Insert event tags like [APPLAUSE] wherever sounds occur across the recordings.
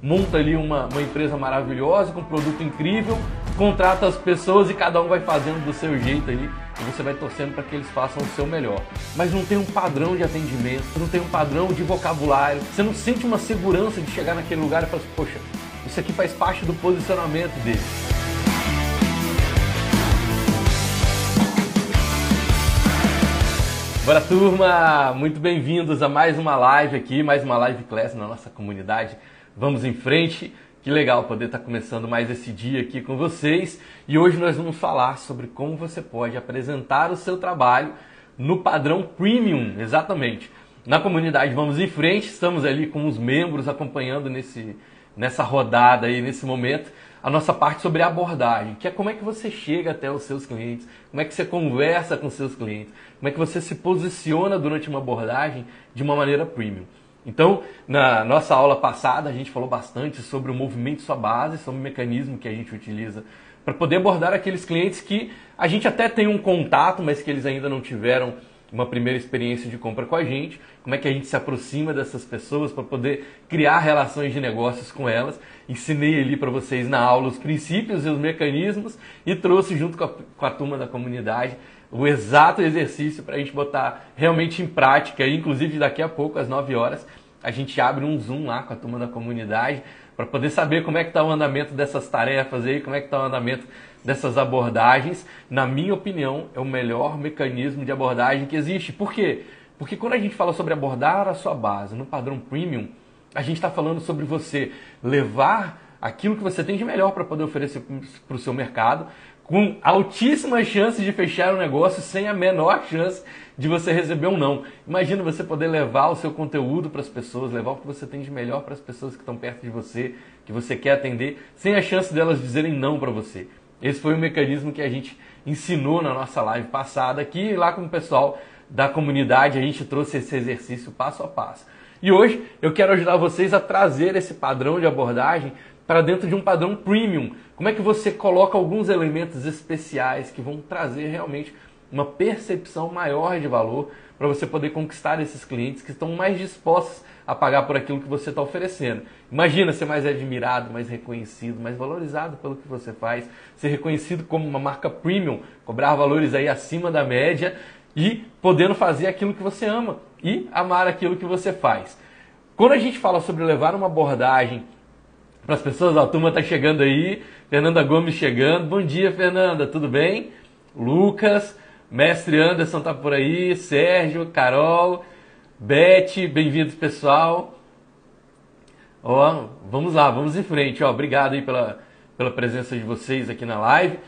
monta ali uma, uma empresa maravilhosa, com um produto incrível, contrata as pessoas e cada um vai fazendo do seu jeito ali e você vai torcendo para que eles façam o seu melhor. Mas não tem um padrão de atendimento, não tem um padrão de vocabulário, você não sente uma segurança de chegar naquele lugar e falar assim, poxa, isso aqui faz parte do posicionamento dele. Bora turma, muito bem-vindos a mais uma live aqui, mais uma live class na nossa comunidade. Vamos em frente. Que legal poder estar começando mais esse dia aqui com vocês. E hoje nós vamos falar sobre como você pode apresentar o seu trabalho no padrão premium, exatamente. Na comunidade Vamos em Frente, estamos ali com os membros acompanhando nesse, nessa rodada aí, nesse momento a nossa parte sobre abordagem, que é como é que você chega até os seus clientes, como é que você conversa com seus clientes, como é que você se posiciona durante uma abordagem de uma maneira premium. Então, na nossa aula passada, a gente falou bastante sobre o movimento sua base, sobre o mecanismo que a gente utiliza para poder abordar aqueles clientes que a gente até tem um contato, mas que eles ainda não tiveram uma primeira experiência de compra com a gente, como é que a gente se aproxima dessas pessoas para poder criar relações de negócios com elas. Ensinei ali para vocês na aula os princípios e os mecanismos e trouxe junto com a, com a turma da comunidade o exato exercício para a gente botar realmente em prática. Inclusive, daqui a pouco, às 9 horas, a gente abre um Zoom lá com a turma da comunidade para poder saber como é que está o andamento dessas tarefas aí, como é que está o andamento dessas abordagens, na minha opinião, é o melhor mecanismo de abordagem que existe. Por quê? Porque quando a gente fala sobre abordar a sua base no padrão premium, a gente está falando sobre você levar aquilo que você tem de melhor para poder oferecer para o seu mercado, com altíssimas chances de fechar o um negócio sem a menor chance de você receber um não. Imagina você poder levar o seu conteúdo para as pessoas, levar o que você tem de melhor para as pessoas que estão perto de você, que você quer atender, sem a chance delas dizerem não para você. Esse foi o mecanismo que a gente ensinou na nossa live passada aqui, lá com o pessoal da comunidade, a gente trouxe esse exercício passo a passo. E hoje eu quero ajudar vocês a trazer esse padrão de abordagem para dentro de um padrão premium. Como é que você coloca alguns elementos especiais que vão trazer realmente uma percepção maior de valor para você poder conquistar esses clientes que estão mais dispostos a pagar por aquilo que você está oferecendo. Imagina ser mais admirado, mais reconhecido, mais valorizado pelo que você faz, ser reconhecido como uma marca premium, cobrar valores aí acima da média e podendo fazer aquilo que você ama e amar aquilo que você faz. Quando a gente fala sobre levar uma abordagem para as pessoas, a turma está chegando aí, Fernanda Gomes chegando. Bom dia, Fernanda, tudo bem? Lucas, Mestre Anderson está por aí, Sérgio, Carol, Beth, bem-vindos pessoal. Ó, vamos lá, vamos em frente. Ó, obrigado aí pela, pela presença de vocês aqui na live.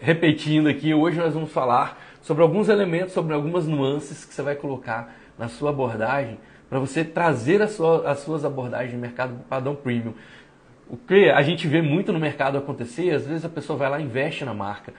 repetindo aqui, hoje nós vamos falar sobre alguns elementos, sobre algumas nuances que você vai colocar na sua abordagem para você trazer sua, as suas abordagens de mercado padrão premium. O que a gente vê muito no mercado acontecer, às vezes a pessoa vai lá e investe na marca,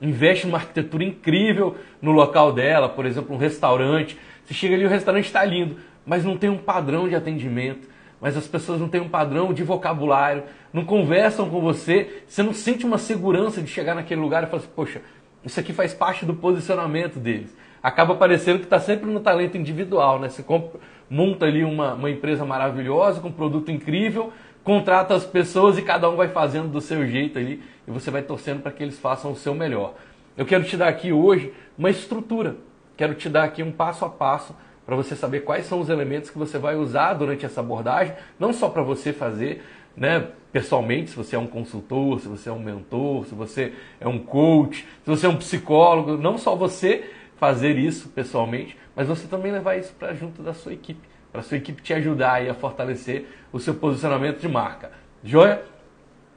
investe numa arquitetura incrível no local dela, por exemplo, um restaurante, você chega ali, o restaurante está lindo, mas não tem um padrão de atendimento, mas as pessoas não têm um padrão de vocabulário, não conversam com você, você não sente uma segurança de chegar naquele lugar e falar assim, poxa, isso aqui faz parte do posicionamento deles. Acaba parecendo que está sempre no talento individual, né? Você compra, monta ali uma, uma empresa maravilhosa, com um produto incrível, contrata as pessoas e cada um vai fazendo do seu jeito ali e você vai torcendo para que eles façam o seu melhor. Eu quero te dar aqui hoje uma estrutura quero te dar aqui um passo a passo para você saber quais são os elementos que você vai usar durante essa abordagem, não só para você fazer né, pessoalmente, se você é um consultor, se você é um mentor, se você é um coach, se você é um psicólogo, não só você fazer isso pessoalmente, mas você também levar isso para junto da sua equipe, para sua equipe te ajudar a fortalecer o seu posicionamento de marca. Joia?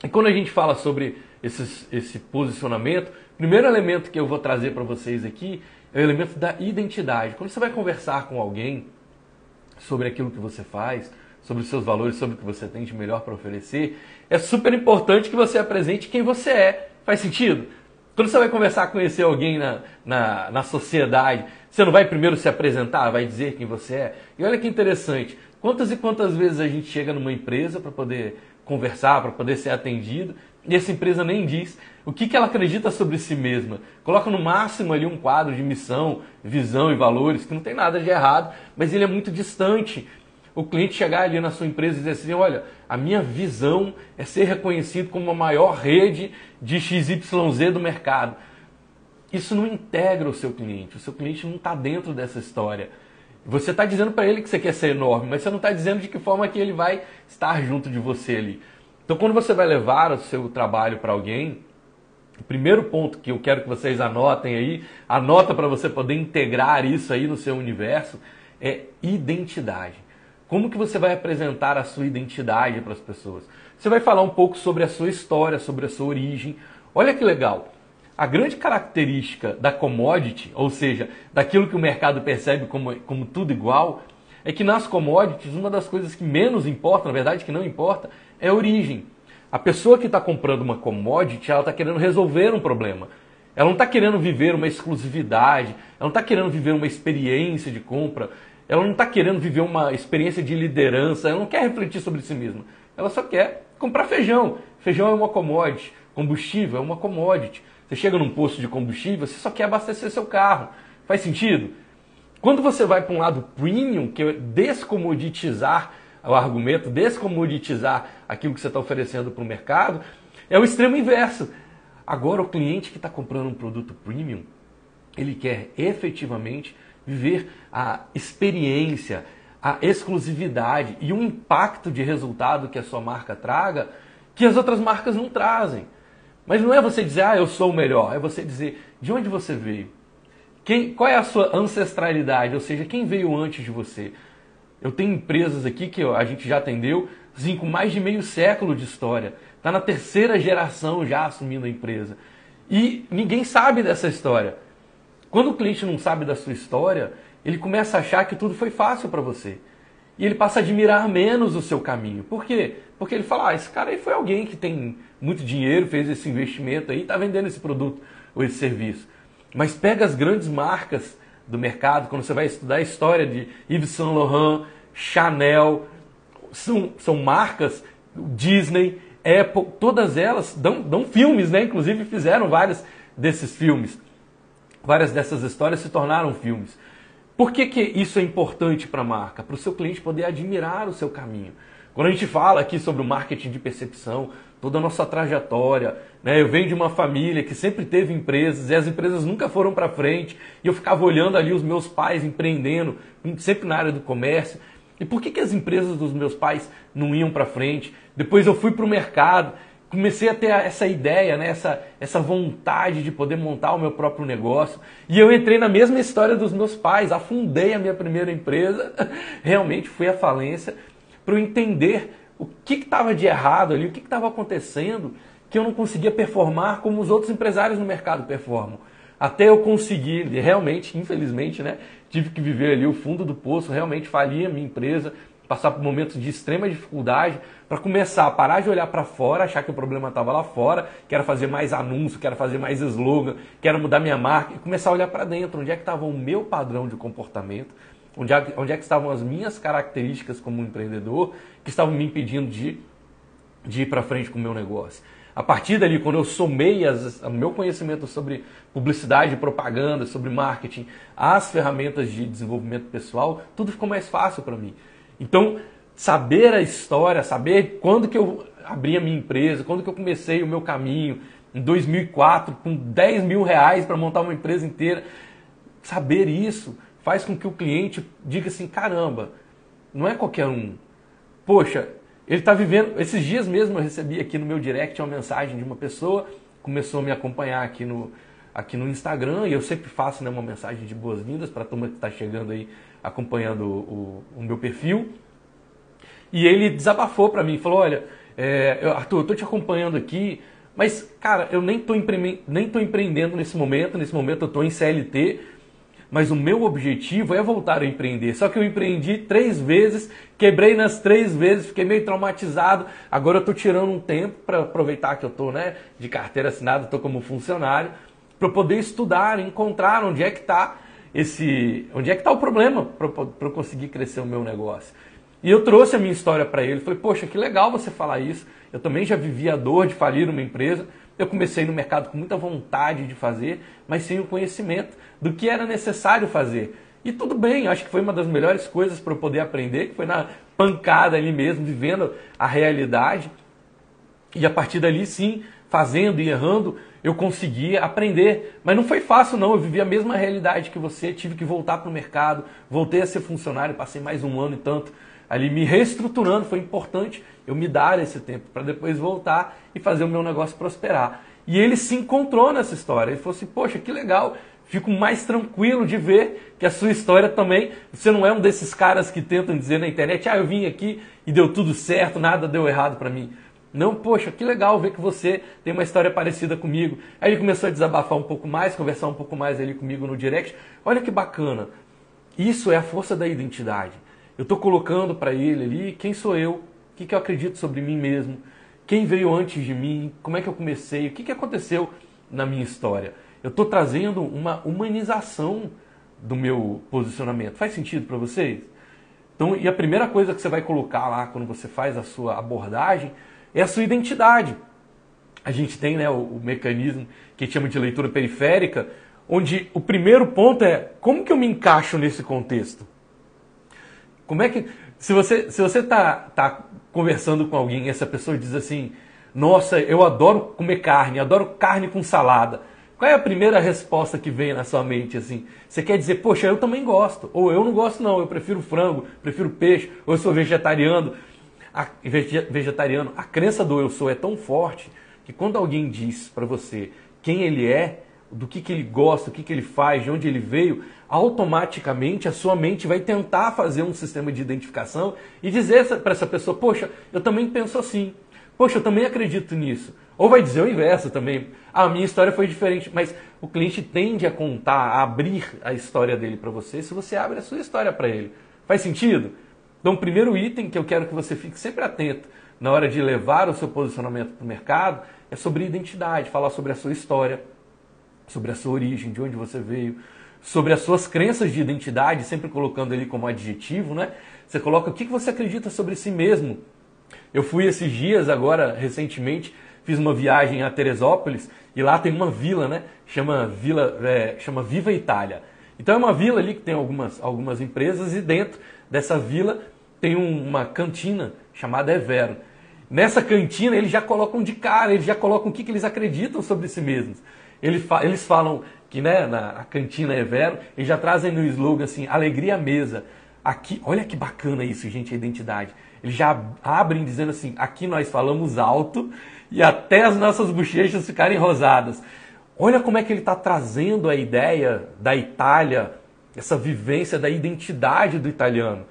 E quando a gente fala sobre esses, esse posicionamento, primeiro elemento que eu vou trazer para vocês aqui é o elemento da identidade. Quando você vai conversar com alguém sobre aquilo que você faz, sobre os seus valores, sobre o que você tem de melhor para oferecer, é super importante que você apresente quem você é. Faz sentido? Quando você vai conversar, conhecer alguém na, na, na sociedade, você não vai primeiro se apresentar, vai dizer quem você é? E olha que interessante, quantas e quantas vezes a gente chega numa empresa para poder conversar, para poder ser atendido, e essa empresa nem diz o que, que ela acredita sobre si mesma. Coloca no máximo ali um quadro de missão, visão e valores, que não tem nada de errado, mas ele é muito distante. o cliente chegar ali na sua empresa e dizer assim: olha, a minha visão é ser reconhecido como a maior rede de XYZ do mercado. Isso não integra o seu cliente, o seu cliente não está dentro dessa história. Você está dizendo para ele que você quer ser enorme, mas você não está dizendo de que forma que ele vai estar junto de você ali. Então, quando você vai levar o seu trabalho para alguém, o primeiro ponto que eu quero que vocês anotem aí, anota para você poder integrar isso aí no seu universo, é identidade. Como que você vai apresentar a sua identidade para as pessoas? Você vai falar um pouco sobre a sua história, sobre a sua origem. Olha que legal. A grande característica da commodity, ou seja, daquilo que o mercado percebe como, como tudo igual, é que nas commodities, uma das coisas que menos importa, na verdade que não importa, é a origem. A pessoa que está comprando uma commodity, ela está querendo resolver um problema. Ela não está querendo viver uma exclusividade, ela não está querendo viver uma experiência de compra, ela não está querendo viver uma experiência de liderança, ela não quer refletir sobre si mesma. Ela só quer comprar feijão. Feijão é uma commodity, combustível é uma commodity. Você chega num posto de combustível, você só quer abastecer seu carro. Faz sentido? Quando você vai para um lado premium, que é descomoditizar o argumento, descomoditizar aquilo que você está oferecendo para o mercado, é o extremo inverso. Agora, o cliente que está comprando um produto premium, ele quer efetivamente viver a experiência, a exclusividade e o impacto de resultado que a sua marca traga que as outras marcas não trazem. Mas não é você dizer, ah, eu sou o melhor, é você dizer de onde você veio. Quem, qual é a sua ancestralidade? Ou seja, quem veio antes de você? Eu tenho empresas aqui que a gente já atendeu, assim, com mais de meio século de história. Está na terceira geração já assumindo a empresa. E ninguém sabe dessa história. Quando o cliente não sabe da sua história, ele começa a achar que tudo foi fácil para você. E ele passa a admirar menos o seu caminho. Por quê? Porque ele fala, ah, esse cara aí foi alguém que tem muito dinheiro, fez esse investimento aí, está vendendo esse produto ou esse serviço. Mas pega as grandes marcas do mercado, quando você vai estudar a história de Yves Saint Laurent, Chanel, são, são marcas, Disney, Apple, todas elas dão, dão filmes, né? Inclusive fizeram vários desses filmes. Várias dessas histórias se tornaram filmes. Por que, que isso é importante para a marca? Para o seu cliente poder admirar o seu caminho. Quando a gente fala aqui sobre o marketing de percepção, toda a nossa trajetória, né? eu venho de uma família que sempre teve empresas e as empresas nunca foram para frente e eu ficava olhando ali os meus pais empreendendo, sempre na área do comércio. E por que, que as empresas dos meus pais não iam para frente? Depois eu fui para o mercado, comecei a ter essa ideia, né? essa, essa vontade de poder montar o meu próprio negócio. E eu entrei na mesma história dos meus pais, afundei a minha primeira empresa, [LAUGHS] realmente fui à falência para eu entender o que estava de errado ali, o que estava acontecendo, que eu não conseguia performar como os outros empresários no mercado performam. Até eu conseguir, realmente, infelizmente, né, tive que viver ali o fundo do poço, realmente fali a minha empresa, passar por momentos de extrema dificuldade, para começar a parar de olhar para fora, achar que o problema estava lá fora, quero fazer mais anúncio, quero fazer mais slogan, quero mudar minha marca, e começar a olhar para dentro, onde é que estava o meu padrão de comportamento, Onde é, onde é que estavam as minhas características como empreendedor que estavam me impedindo de, de ir para frente com o meu negócio? A partir dali, quando eu somei o meu conhecimento sobre publicidade propaganda, sobre marketing, as ferramentas de desenvolvimento pessoal, tudo ficou mais fácil para mim. Então, saber a história, saber quando que eu abri a minha empresa, quando que eu comecei o meu caminho, em 2004, com 10 mil reais para montar uma empresa inteira, saber isso faz com que o cliente diga assim: caramba, não é qualquer um. Poxa, ele está vivendo. Esses dias mesmo eu recebi aqui no meu direct uma mensagem de uma pessoa, começou a me acompanhar aqui no, aqui no Instagram, e eu sempre faço né, uma mensagem de boas-vindas para a turma que está chegando aí acompanhando o, o, meu perfil. E ele desabafou para mim, falou: Olha, é, Arthur, eu estou te acompanhando aqui, mas, cara, eu nem estou empre empreendendo nesse momento, nesse momento eu estou em CLT, mas o meu objetivo é voltar a empreender. Só que eu empreendi três vezes, quebrei nas três vezes, fiquei meio traumatizado. Agora eu estou tirando um tempo para aproveitar que eu estou né, de carteira assinada, estou como funcionário, para poder estudar, encontrar onde é que está esse, onde é que está o problema para eu conseguir crescer o meu negócio. E eu trouxe a minha história para ele. Falei, poxa, que legal você falar isso. Eu também já vivi a dor de falir uma empresa. Eu comecei no mercado com muita vontade de fazer, mas sem o conhecimento do que era necessário fazer. E tudo bem, acho que foi uma das melhores coisas para eu poder aprender, que foi na pancada ali mesmo, vivendo a realidade. E a partir dali, sim, fazendo e errando, eu consegui aprender. Mas não foi fácil, não. Eu vivi a mesma realidade que você, tive que voltar para o mercado, voltei a ser funcionário, passei mais um ano e tanto ali me reestruturando. Foi importante eu me dar esse tempo para depois voltar e fazer o meu negócio prosperar. E ele se encontrou nessa história. Ele falou assim: Poxa, que legal, fico mais tranquilo de ver que a sua história também. Você não é um desses caras que tentam dizer na internet: Ah, eu vim aqui e deu tudo certo, nada deu errado para mim. Não, poxa, que legal ver que você tem uma história parecida comigo. Aí ele começou a desabafar um pouco mais, conversar um pouco mais ali comigo no direct. Olha que bacana. Isso é a força da identidade. Eu estou colocando para ele ali quem sou eu, o que, que eu acredito sobre mim mesmo, quem veio antes de mim, como é que eu comecei, o que, que aconteceu na minha história. Eu estou trazendo uma humanização do meu posicionamento. Faz sentido para vocês? Então, e a primeira coisa que você vai colocar lá quando você faz a sua abordagem é a sua identidade. A gente tem né, o, o mecanismo que chama de leitura periférica, onde o primeiro ponto é como que eu me encaixo nesse contexto? Como é que. Se você se você tá, tá conversando com alguém e essa pessoa diz assim: Nossa, eu adoro comer carne, adoro carne com salada. Qual é a primeira resposta que vem na sua mente assim? Você quer dizer, poxa, eu também gosto. Ou eu não gosto, não, eu prefiro frango, prefiro peixe, ou eu sou vegetariano. A, vegetariano. A crença do eu sou é tão forte que quando alguém diz para você quem ele é, do que, que ele gosta, o que, que ele faz, de onde ele veio, automaticamente a sua mente vai tentar fazer um sistema de identificação e dizer para essa pessoa: Poxa, eu também penso assim. Poxa, eu também acredito nisso. Ou vai dizer o inverso também. Ah, a minha história foi diferente. Mas o cliente tende a contar, a abrir a história dele para você se você abre a sua história para ele. Faz sentido? Então, o primeiro item que eu quero que você fique sempre atento na hora de levar o seu posicionamento para o mercado é sobre identidade, falar sobre a sua história, sobre a sua origem, de onde você veio, sobre as suas crenças de identidade, sempre colocando ele como adjetivo, né? Você coloca o que você acredita sobre si mesmo. Eu fui esses dias, agora, recentemente, fiz uma viagem a Teresópolis e lá tem uma vila, né? Chama, vila, é, chama Viva Itália. Então é uma vila ali que tem algumas, algumas empresas e dentro dessa vila tem um, uma cantina chamada Evero. Nessa cantina eles já colocam de cara, eles já colocam o que, que eles acreditam sobre si mesmos. Eles, eles falam que né, na cantina Evero, eles já trazem no slogan assim, alegria à mesa. Aqui, olha que bacana isso, gente, a identidade. Eles já abrem dizendo assim, aqui nós falamos alto e até as nossas bochechas ficarem rosadas. Olha como é que ele está trazendo a ideia da Itália, essa vivência da identidade do italiano.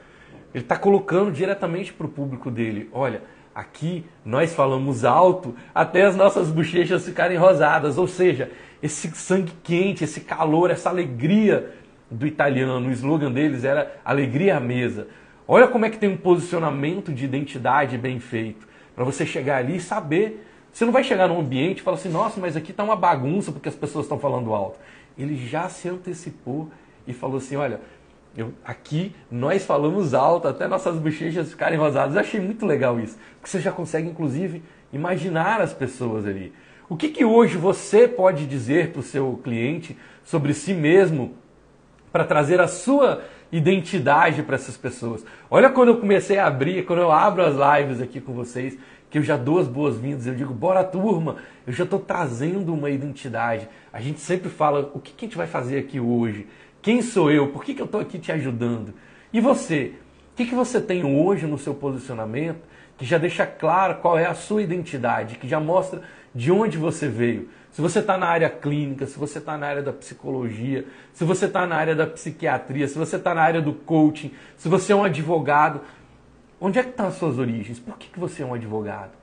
Ele está colocando diretamente para o público dele. Olha, Aqui nós falamos alto até as nossas bochechas ficarem rosadas, ou seja, esse sangue quente, esse calor, essa alegria do italiano. O slogan deles era alegria à mesa. Olha como é que tem um posicionamento de identidade bem feito. Para você chegar ali e saber. Você não vai chegar num ambiente e falar assim, nossa, mas aqui está uma bagunça porque as pessoas estão falando alto. Ele já se antecipou e falou assim, olha, eu, aqui nós falamos alto até nossas bochechas ficarem rosadas. Eu achei muito legal isso. Porque você já consegue, inclusive, imaginar as pessoas ali. O que, que hoje você pode dizer para o seu cliente sobre si mesmo para trazer a sua identidade para essas pessoas? Olha quando eu comecei a abrir, quando eu abro as lives aqui com vocês, que eu já dou as boas-vindas, eu digo, bora turma, eu já estou trazendo uma identidade. A gente sempre fala, o que, que a gente vai fazer aqui hoje? Quem sou eu? Por que, que eu estou aqui te ajudando? E você? O que, que você tem hoje no seu posicionamento que já deixa claro qual é a sua identidade, que já mostra de onde você veio? Se você está na área clínica, se você está na área da psicologia, se você está na área da psiquiatria, se você está na área do coaching, se você é um advogado, onde é que estão as suas origens? Por que, que você é um advogado?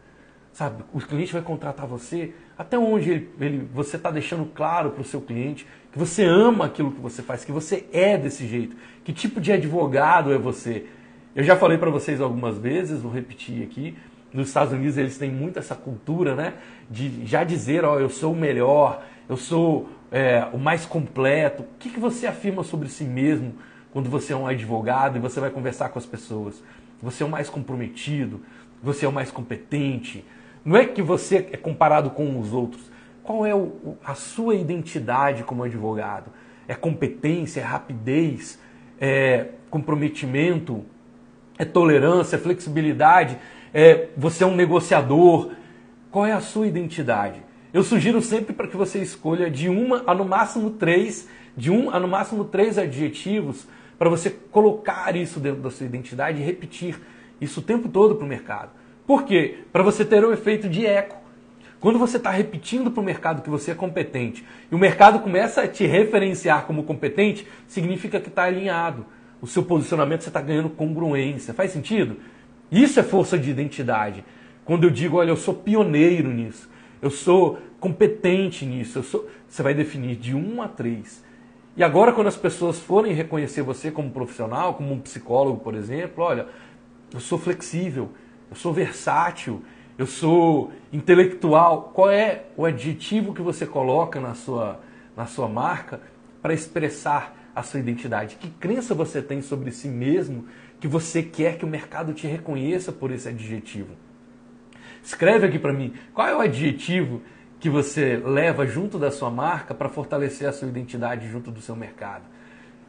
Sabe, o cliente vai contratar você até onde ele, ele você está deixando claro para o seu cliente que você ama aquilo que você faz, que você é desse jeito, que tipo de advogado é você. Eu já falei para vocês algumas vezes, vou repetir aqui, nos Estados Unidos eles têm muito essa cultura, né, de já dizer, ó, eu sou o melhor, eu sou é, o mais completo. O que, que você afirma sobre si mesmo quando você é um advogado e você vai conversar com as pessoas? Você é o mais comprometido, você é o mais competente, não é que você é comparado com os outros. Qual é o, a sua identidade como advogado? É competência, é rapidez, é comprometimento, é tolerância, é flexibilidade, é você é um negociador. Qual é a sua identidade? Eu sugiro sempre para que você escolha de uma a no máximo três, de um a no máximo três adjetivos para você colocar isso dentro da sua identidade e repetir isso o tempo todo para o mercado. Por quê? Para você ter o um efeito de eco. Quando você está repetindo para o mercado que você é competente e o mercado começa a te referenciar como competente, significa que está alinhado. O seu posicionamento você está ganhando congruência. Faz sentido? Isso é força de identidade. Quando eu digo, olha, eu sou pioneiro nisso, eu sou competente nisso, eu sou... você vai definir de 1 a 3. E agora, quando as pessoas forem reconhecer você como profissional, como um psicólogo, por exemplo, olha, eu sou flexível, eu sou versátil, eu sou intelectual. Qual é o adjetivo que você coloca na sua, na sua marca para expressar a sua identidade? Que crença você tem sobre si mesmo que você quer que o mercado te reconheça por esse adjetivo? Escreve aqui para mim qual é o adjetivo que você leva junto da sua marca para fortalecer a sua identidade junto do seu mercado.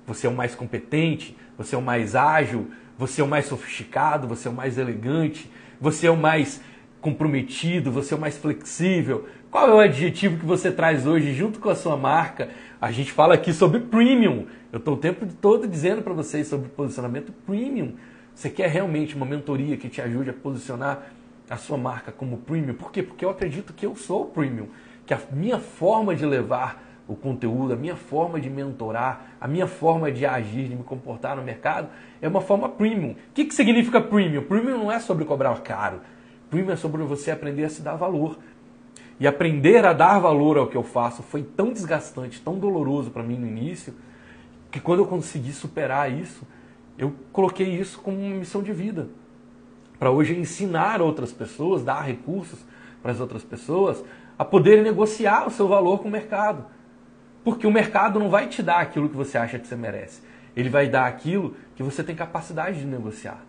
Você é o mais competente, você é o mais ágil, você é o mais sofisticado, você é o mais elegante, você é o mais comprometido, você é o mais flexível. Qual é o adjetivo que você traz hoje junto com a sua marca? A gente fala aqui sobre premium. Eu estou o tempo todo dizendo para vocês sobre posicionamento premium. Você quer realmente uma mentoria que te ajude a posicionar a sua marca como premium? Por quê? Porque eu acredito que eu sou premium, que a minha forma de levar o conteúdo, a minha forma de mentorar, a minha forma de agir, de me comportar no mercado, é uma forma premium. O que, que significa premium? Premium não é sobre cobrar caro. Premium é sobre você aprender a se dar valor. E aprender a dar valor ao que eu faço foi tão desgastante, tão doloroso para mim no início, que quando eu consegui superar isso, eu coloquei isso como uma missão de vida. Para hoje ensinar outras pessoas, dar recursos para as outras pessoas a poderem negociar o seu valor com o mercado porque o mercado não vai te dar aquilo que você acha que você merece. Ele vai dar aquilo que você tem capacidade de negociar.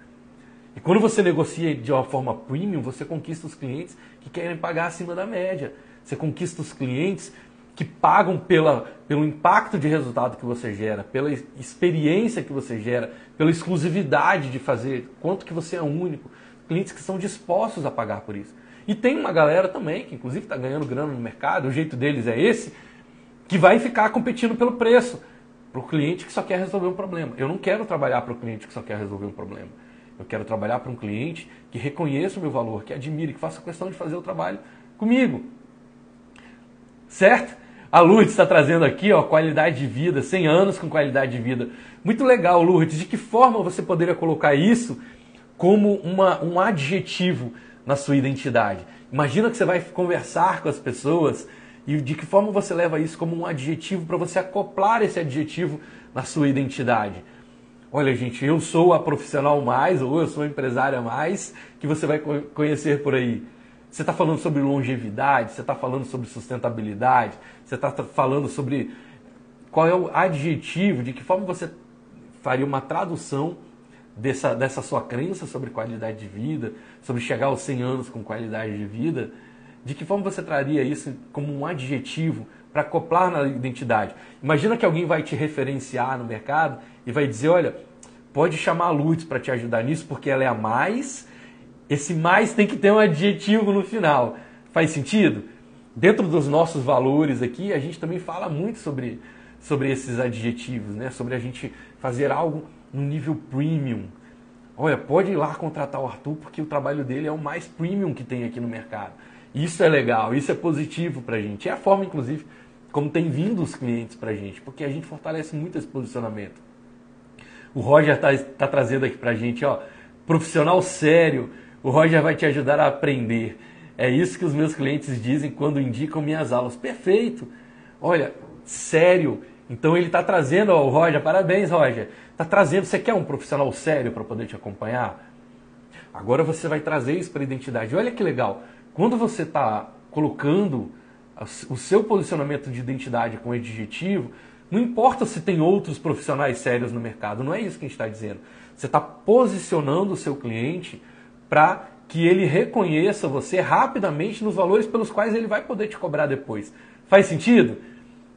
E quando você negocia de uma forma premium, você conquista os clientes que querem pagar acima da média. Você conquista os clientes que pagam pela, pelo impacto de resultado que você gera, pela experiência que você gera, pela exclusividade de fazer, quanto que você é único. Clientes que são dispostos a pagar por isso. E tem uma galera também que inclusive está ganhando grana no mercado, o jeito deles é esse, que vai ficar competindo pelo preço para o cliente que só quer resolver um problema. Eu não quero trabalhar para o cliente que só quer resolver um problema. Eu quero trabalhar para um cliente que reconheça o meu valor, que admire, que faça questão de fazer o trabalho comigo. Certo? A Lourdes está trazendo aqui ó, qualidade de vida, 100 anos com qualidade de vida. Muito legal, Lourdes. De que forma você poderia colocar isso como uma, um adjetivo na sua identidade? Imagina que você vai conversar com as pessoas e de que forma você leva isso como um adjetivo para você acoplar esse adjetivo na sua identidade. Olha, gente, eu sou a profissional mais, ou eu sou a empresária mais, que você vai conhecer por aí. Você está falando sobre longevidade, você está falando sobre sustentabilidade, você está falando sobre qual é o adjetivo, de que forma você faria uma tradução dessa, dessa sua crença sobre qualidade de vida, sobre chegar aos 100 anos com qualidade de vida de que forma você traria isso como um adjetivo para acoplar na identidade? Imagina que alguém vai te referenciar no mercado e vai dizer, olha, pode chamar a Lourdes para te ajudar nisso porque ela é a mais. Esse mais tem que ter um adjetivo no final. Faz sentido? Dentro dos nossos valores aqui, a gente também fala muito sobre, sobre esses adjetivos, né? sobre a gente fazer algo no nível premium. Olha, pode ir lá contratar o Arthur porque o trabalho dele é o mais premium que tem aqui no mercado. Isso é legal, isso é positivo para a gente. É a forma, inclusive, como tem vindo os clientes para a gente, porque a gente fortalece muito esse posicionamento. O Roger está tá trazendo aqui para a gente, ó, profissional sério. O Roger vai te ajudar a aprender. É isso que os meus clientes dizem quando indicam minhas aulas. Perfeito. Olha, sério. Então ele está trazendo, ó, o Roger, parabéns, Roger. Está trazendo. Você quer um profissional sério para poder te acompanhar? Agora você vai trazer isso para a identidade. Olha que legal. Quando você está colocando o seu posicionamento de identidade com adjetivo, não importa se tem outros profissionais sérios no mercado, não é isso que a gente está dizendo. Você está posicionando o seu cliente para que ele reconheça você rapidamente nos valores pelos quais ele vai poder te cobrar depois. Faz sentido?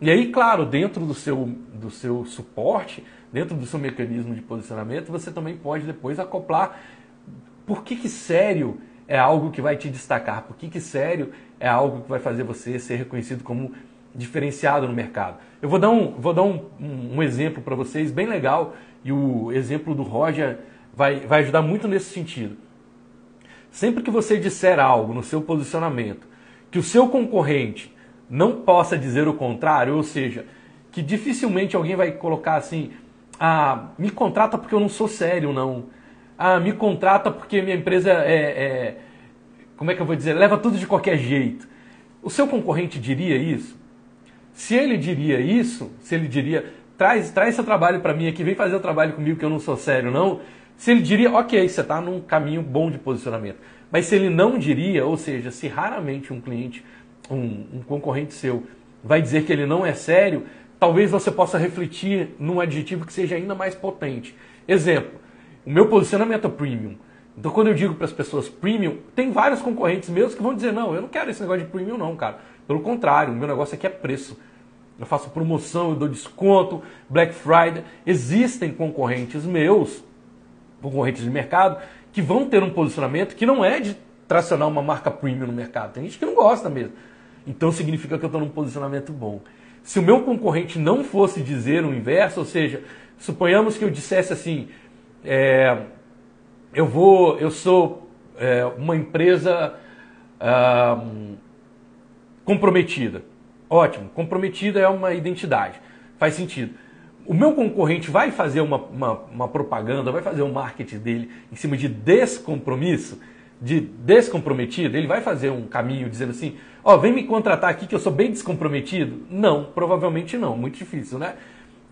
E aí, claro, dentro do seu, do seu suporte, dentro do seu mecanismo de posicionamento, você também pode depois acoplar por que, que sério é algo que vai te destacar, por que, que sério é algo que vai fazer você ser reconhecido como diferenciado no mercado. Eu vou dar um, vou dar um, um, um exemplo para vocês bem legal e o exemplo do Roger vai, vai ajudar muito nesse sentido. Sempre que você disser algo no seu posicionamento que o seu concorrente não possa dizer o contrário, ou seja, que dificilmente alguém vai colocar assim, ah, me contrata porque eu não sou sério, não. Ah, me contrata porque minha empresa é, é como é que eu vou dizer, leva tudo de qualquer jeito. O seu concorrente diria isso? Se ele diria isso, se ele diria, traz, traz seu trabalho para mim aqui, vem fazer o trabalho comigo que eu não sou sério, não. Se ele diria, ok, você está num caminho bom de posicionamento. Mas se ele não diria, ou seja, se raramente um cliente, um, um concorrente seu, vai dizer que ele não é sério, talvez você possa refletir num adjetivo que seja ainda mais potente. Exemplo, o meu posicionamento é premium. Então, quando eu digo para as pessoas premium, tem vários concorrentes meus que vão dizer: não, eu não quero esse negócio de premium, não, cara. Pelo contrário, o meu negócio aqui é preço. Eu faço promoção, eu dou desconto, Black Friday. Existem concorrentes meus, concorrentes de mercado, que vão ter um posicionamento que não é de tracionar uma marca premium no mercado. Tem gente que não gosta mesmo. Então significa que eu estou num posicionamento bom. Se o meu concorrente não fosse dizer o inverso, ou seja, suponhamos que eu dissesse assim, é, eu vou, eu sou é, uma empresa ah, comprometida. Ótimo, comprometida é uma identidade, faz sentido. O meu concorrente vai fazer uma, uma, uma, propaganda, vai fazer um marketing dele em cima de descompromisso, de descomprometido, ele vai fazer um caminho dizendo assim, ó, oh, vem me contratar aqui que eu sou bem descomprometido? Não, provavelmente não, muito difícil, né?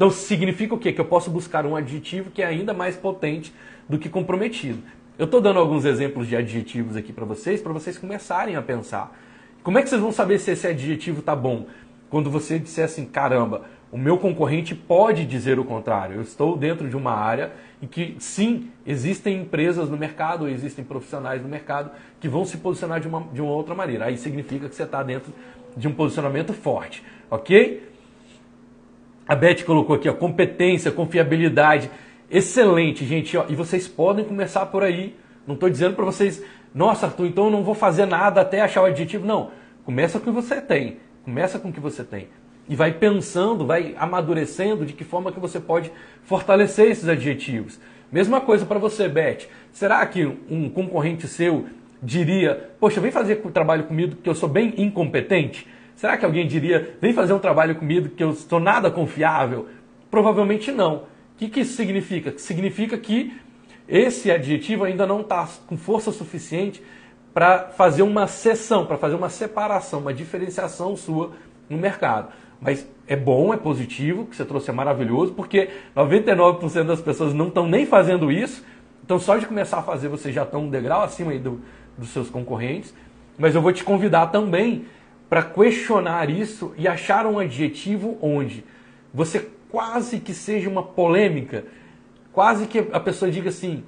Então significa o quê? Que eu posso buscar um adjetivo que é ainda mais potente do que comprometido. Eu estou dando alguns exemplos de adjetivos aqui para vocês, para vocês começarem a pensar. Como é que vocês vão saber se esse adjetivo está bom? Quando você disser assim, caramba, o meu concorrente pode dizer o contrário. Eu estou dentro de uma área em que, sim, existem empresas no mercado, existem profissionais no mercado que vão se posicionar de uma, de uma outra maneira. Aí significa que você está dentro de um posicionamento forte, ok? A Beth colocou aqui, ó, competência, confiabilidade. Excelente, gente. Ó, e vocês podem começar por aí. Não estou dizendo para vocês, nossa, Arthur, então eu não vou fazer nada até achar o adjetivo. Não. Começa com o que você tem. Começa com o que você tem. E vai pensando, vai amadurecendo de que forma que você pode fortalecer esses adjetivos. Mesma coisa para você, Beth. Será que um concorrente seu diria, poxa, vem fazer trabalho comigo que eu sou bem incompetente? Será que alguém diria, vem fazer um trabalho comigo que eu estou nada confiável? Provavelmente não que, que isso significa? Significa que esse adjetivo ainda não está com força suficiente para fazer uma seção, para fazer uma separação, uma diferenciação sua no mercado. Mas é bom, é positivo, que você trouxe é maravilhoso, porque 99% das pessoas não estão nem fazendo isso. Então, só de começar a fazer, você já está um degrau acima do, dos seus concorrentes. Mas eu vou te convidar também para questionar isso e achar um adjetivo onde você quase que seja uma polêmica, quase que a pessoa diga assim: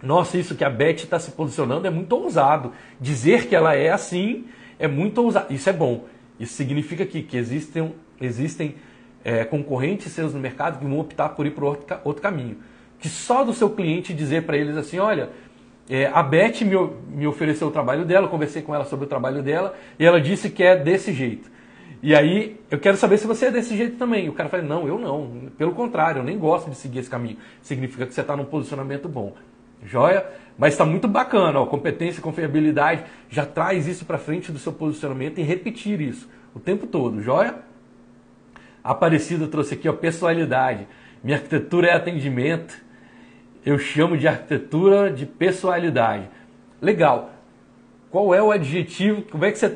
nossa, isso que a Beth está se posicionando é muito ousado. Dizer que ela é assim é muito ousado. Isso é bom. Isso significa que, que existem, existem é, concorrentes seus no mercado que vão optar por ir para outro, outro caminho. Que só do seu cliente dizer para eles assim: olha, é, a Beth me, me ofereceu o trabalho dela, conversei com ela sobre o trabalho dela e ela disse que é desse jeito. E aí, eu quero saber se você é desse jeito também. O cara fala, não, eu não. Pelo contrário, eu nem gosto de seguir esse caminho. Significa que você está num posicionamento bom. Joia? Mas está muito bacana, ó, competência, confiabilidade, já traz isso para frente do seu posicionamento e repetir isso o tempo todo, joia? Aparecido trouxe aqui, ó, pessoalidade. Minha arquitetura é atendimento, eu chamo de arquitetura de pessoalidade. Legal. Qual é o adjetivo? Como é que você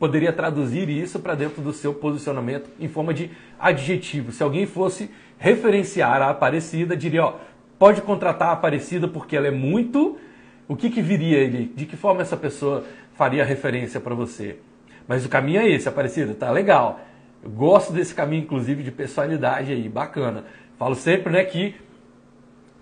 poderia traduzir isso para dentro do seu posicionamento em forma de adjetivo? Se alguém fosse referenciar a Aparecida, diria: ó, pode contratar a Aparecida porque ela é muito. O que, que viria ele? De que forma essa pessoa faria referência para você? Mas o caminho é esse, Aparecida, tá legal. Eu gosto desse caminho, inclusive, de personalidade aí, bacana. Falo sempre né, que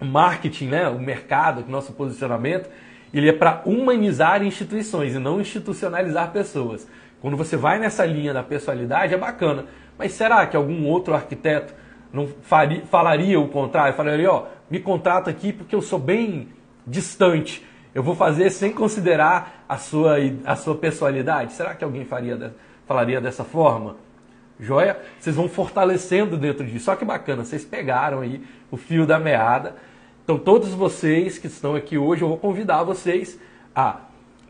marketing, né, o mercado, o nosso posicionamento ele é para humanizar instituições e não institucionalizar pessoas. Quando você vai nessa linha da pessoalidade, é bacana, Mas será que algum outro arquiteto não faria, falaria o contrário? Falaria, ó, me contrata aqui porque eu sou bem distante. Eu vou fazer sem considerar a sua, a sua personalidade. Será que alguém faria, falaria dessa forma? Joia? Vocês vão fortalecendo dentro disso. Só que bacana, vocês pegaram aí o fio da meada. Então, todos vocês que estão aqui hoje, eu vou convidar vocês a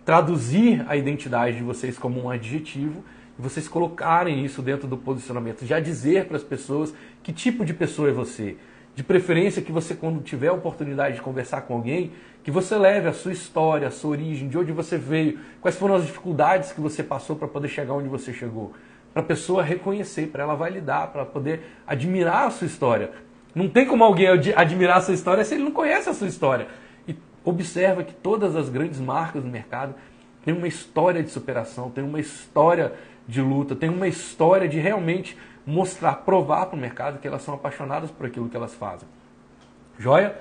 traduzir a identidade de vocês como um adjetivo e vocês colocarem isso dentro do posicionamento. Já dizer para as pessoas que tipo de pessoa é você. De preferência que você, quando tiver a oportunidade de conversar com alguém, que você leve a sua história, a sua origem, de onde você veio, quais foram as dificuldades que você passou para poder chegar onde você chegou para a pessoa reconhecer, para ela validar, para poder admirar a sua história. Não tem como alguém admirar a sua história se ele não conhece a sua história. E observa que todas as grandes marcas do mercado têm uma história de superação, têm uma história de luta, têm uma história de realmente mostrar, provar para o mercado que elas são apaixonadas por aquilo que elas fazem. Joia?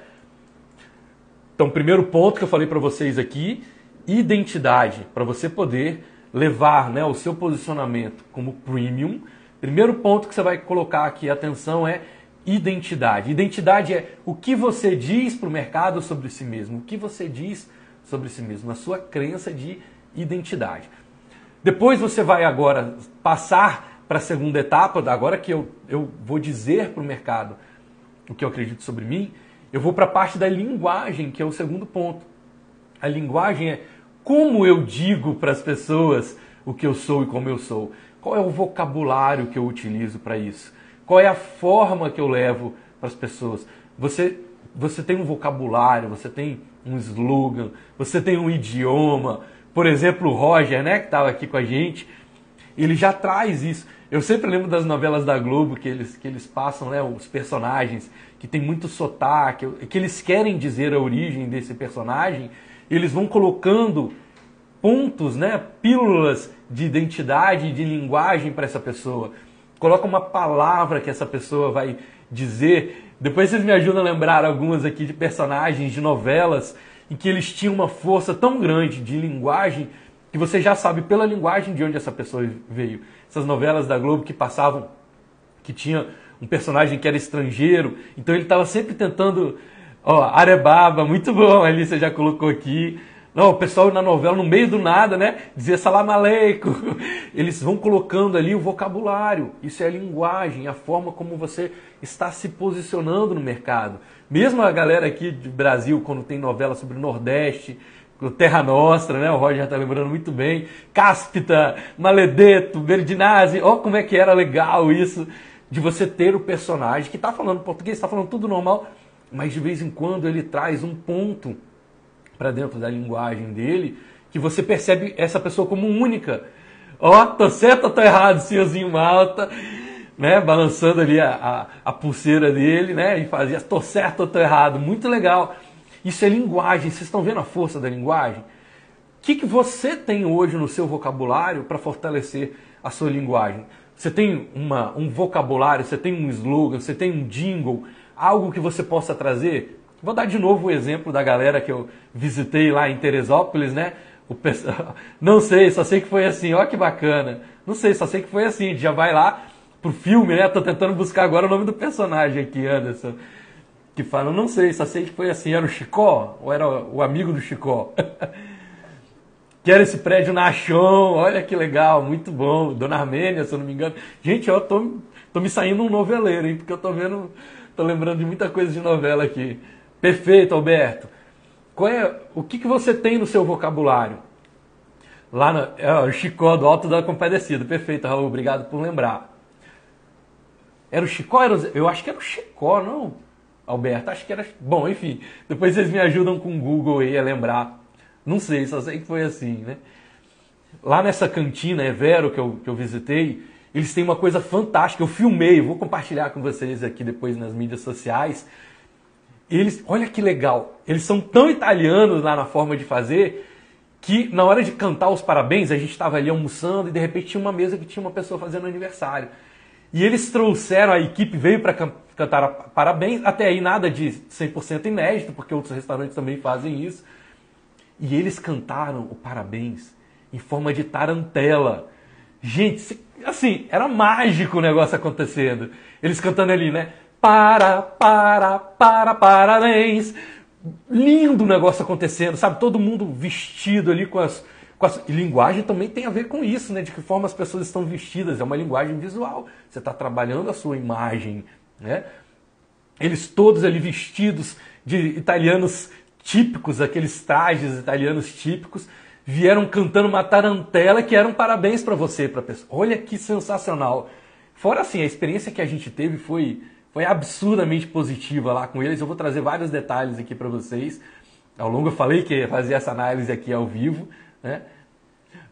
Então, primeiro ponto que eu falei para vocês aqui, identidade, para você poder levar né, o seu posicionamento como premium, primeiro ponto que você vai colocar aqui atenção é identidade. Identidade é o que você diz para o mercado sobre si mesmo, o que você diz sobre si mesmo, a sua crença de identidade. Depois você vai agora passar para a segunda etapa, agora que eu, eu vou dizer para o mercado o que eu acredito sobre mim, eu vou para a parte da linguagem, que é o segundo ponto. A linguagem é como eu digo para as pessoas o que eu sou e como eu sou? Qual é o vocabulário que eu utilizo para isso? Qual é a forma que eu levo para as pessoas? Você, você tem um vocabulário, você tem um slogan, você tem um idioma. Por exemplo, o Roger, né, que estava aqui com a gente, ele já traz isso. Eu sempre lembro das novelas da Globo que eles, que eles passam, né, os personagens que tem muito sotaque, que eles querem dizer a origem desse personagem eles vão colocando pontos, né, pílulas de identidade, de linguagem para essa pessoa. Coloca uma palavra que essa pessoa vai dizer. Depois vocês me ajudam a lembrar algumas aqui de personagens de novelas em que eles tinham uma força tão grande de linguagem que você já sabe pela linguagem de onde essa pessoa veio. Essas novelas da Globo que passavam, que tinha um personagem que era estrangeiro, então ele estava sempre tentando Ó, Arebaba, muito bom, ali você já colocou aqui. Não, o pessoal na novela, no meio do nada, né? Dizia salam aleikum. [LAUGHS] Eles vão colocando ali o vocabulário. Isso é a linguagem, a forma como você está se posicionando no mercado. Mesmo a galera aqui do Brasil, quando tem novela sobre o Nordeste, Terra Nostra, né? O Roger já está lembrando muito bem. Cáspita, Maledeto, Berdinazzi. Ó, como é que era legal isso de você ter o personagem que está falando português, está falando tudo normal mas de vez em quando ele traz um ponto para dentro da linguagem dele que você percebe essa pessoa como única. Ó, oh, tô certo ou tô errado, senhorzinho malta, né? Balançando ali a, a, a, pulseira dele, né? E fazia, tô certo ou tô errado. Muito legal. Isso é linguagem. Vocês estão vendo a força da linguagem? O que, que você tem hoje no seu vocabulário para fortalecer a sua linguagem? Você tem uma, um vocabulário, você tem um slogan, você tem um jingle, algo que você possa trazer? Vou dar de novo o exemplo da galera que eu visitei lá em Teresópolis, né? O pessoal, [LAUGHS] não sei, só sei que foi assim, ó que bacana. Não sei, só sei que foi assim, já vai lá pro filme, né? Tô tentando buscar agora o nome do personagem aqui, Anderson. Que fala, não sei, só sei que foi assim, era o Chicó ou era o amigo do Chicó? [LAUGHS] que era esse prédio na Achon, olha que legal, muito bom. Dona Armênia, se eu não me engano. Gente, eu tô, tô me saindo um noveleiro, hein? Porque eu tô vendo Tô lembrando de muita coisa de novela aqui. Perfeito, Alberto. Qual é, o que, que você tem no seu vocabulário? Lá no é, o Chicó do Alto da Compadecida. Perfeito, Raul. Obrigado por lembrar. Era o Chicó? Era o, eu acho que era o Chicó, não? Alberto, acho que era. Bom, enfim. Depois vocês me ajudam com o Google aí a lembrar. Não sei, só sei que foi assim, né? Lá nessa cantina Evero que eu, que eu visitei, eles têm uma coisa fantástica. Eu filmei, vou compartilhar com vocês aqui depois nas mídias sociais. Eles, olha que legal, eles são tão italianos lá na forma de fazer que na hora de cantar os parabéns, a gente estava ali almoçando e de repente tinha uma mesa que tinha uma pessoa fazendo aniversário. E eles trouxeram, a equipe veio para cantar parabéns, até aí nada de 100% inédito, porque outros restaurantes também fazem isso. E eles cantaram o parabéns em forma de tarantela. Gente, assim, era mágico o negócio acontecendo. Eles cantando ali, né? Para, para, para, parabéns. Lindo o negócio acontecendo, sabe? Todo mundo vestido ali com as, com as. E linguagem também tem a ver com isso, né? De que forma as pessoas estão vestidas. É uma linguagem visual. Você está trabalhando a sua imagem, né? Eles todos ali vestidos de italianos típicos, aqueles trajes italianos típicos, vieram cantando uma tarantela que era um parabéns para você, para pessoa. Olha que sensacional. Fora assim, a experiência que a gente teve foi, foi absurdamente positiva lá com eles. Eu vou trazer vários detalhes aqui para vocês. Ao longo eu falei que ia fazer essa análise aqui ao vivo, né?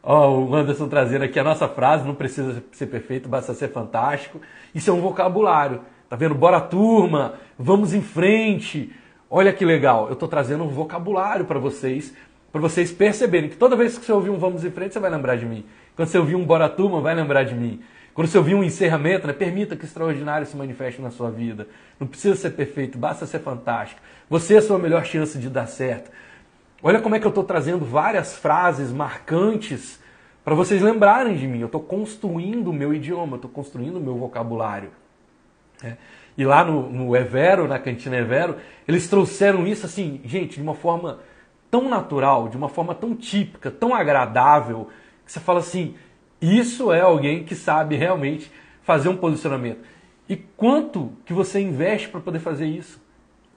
Ó, o Anderson trazendo aqui a nossa frase, não precisa ser perfeito, basta ser fantástico. Isso é um vocabulário. Tá vendo? Bora turma, vamos em frente. Olha que legal, eu estou trazendo um vocabulário para vocês para vocês perceberem que toda vez que você ouvir um Vamos em Frente, você vai lembrar de mim. Quando você ouvir um Bora Turma, vai lembrar de mim. Quando você ouvir um encerramento, né, permita que o extraordinário se manifeste na sua vida. Não precisa ser perfeito, basta ser fantástico. Você é a sua melhor chance de dar certo. Olha como é que eu estou trazendo várias frases marcantes para vocês lembrarem de mim. Eu estou construindo o meu idioma, estou construindo o meu vocabulário. É. E lá no, no Evero, na cantina Evero, eles trouxeram isso assim, gente, de uma forma tão natural, de uma forma tão típica, tão agradável, que você fala assim: isso é alguém que sabe realmente fazer um posicionamento. E quanto que você investe para poder fazer isso?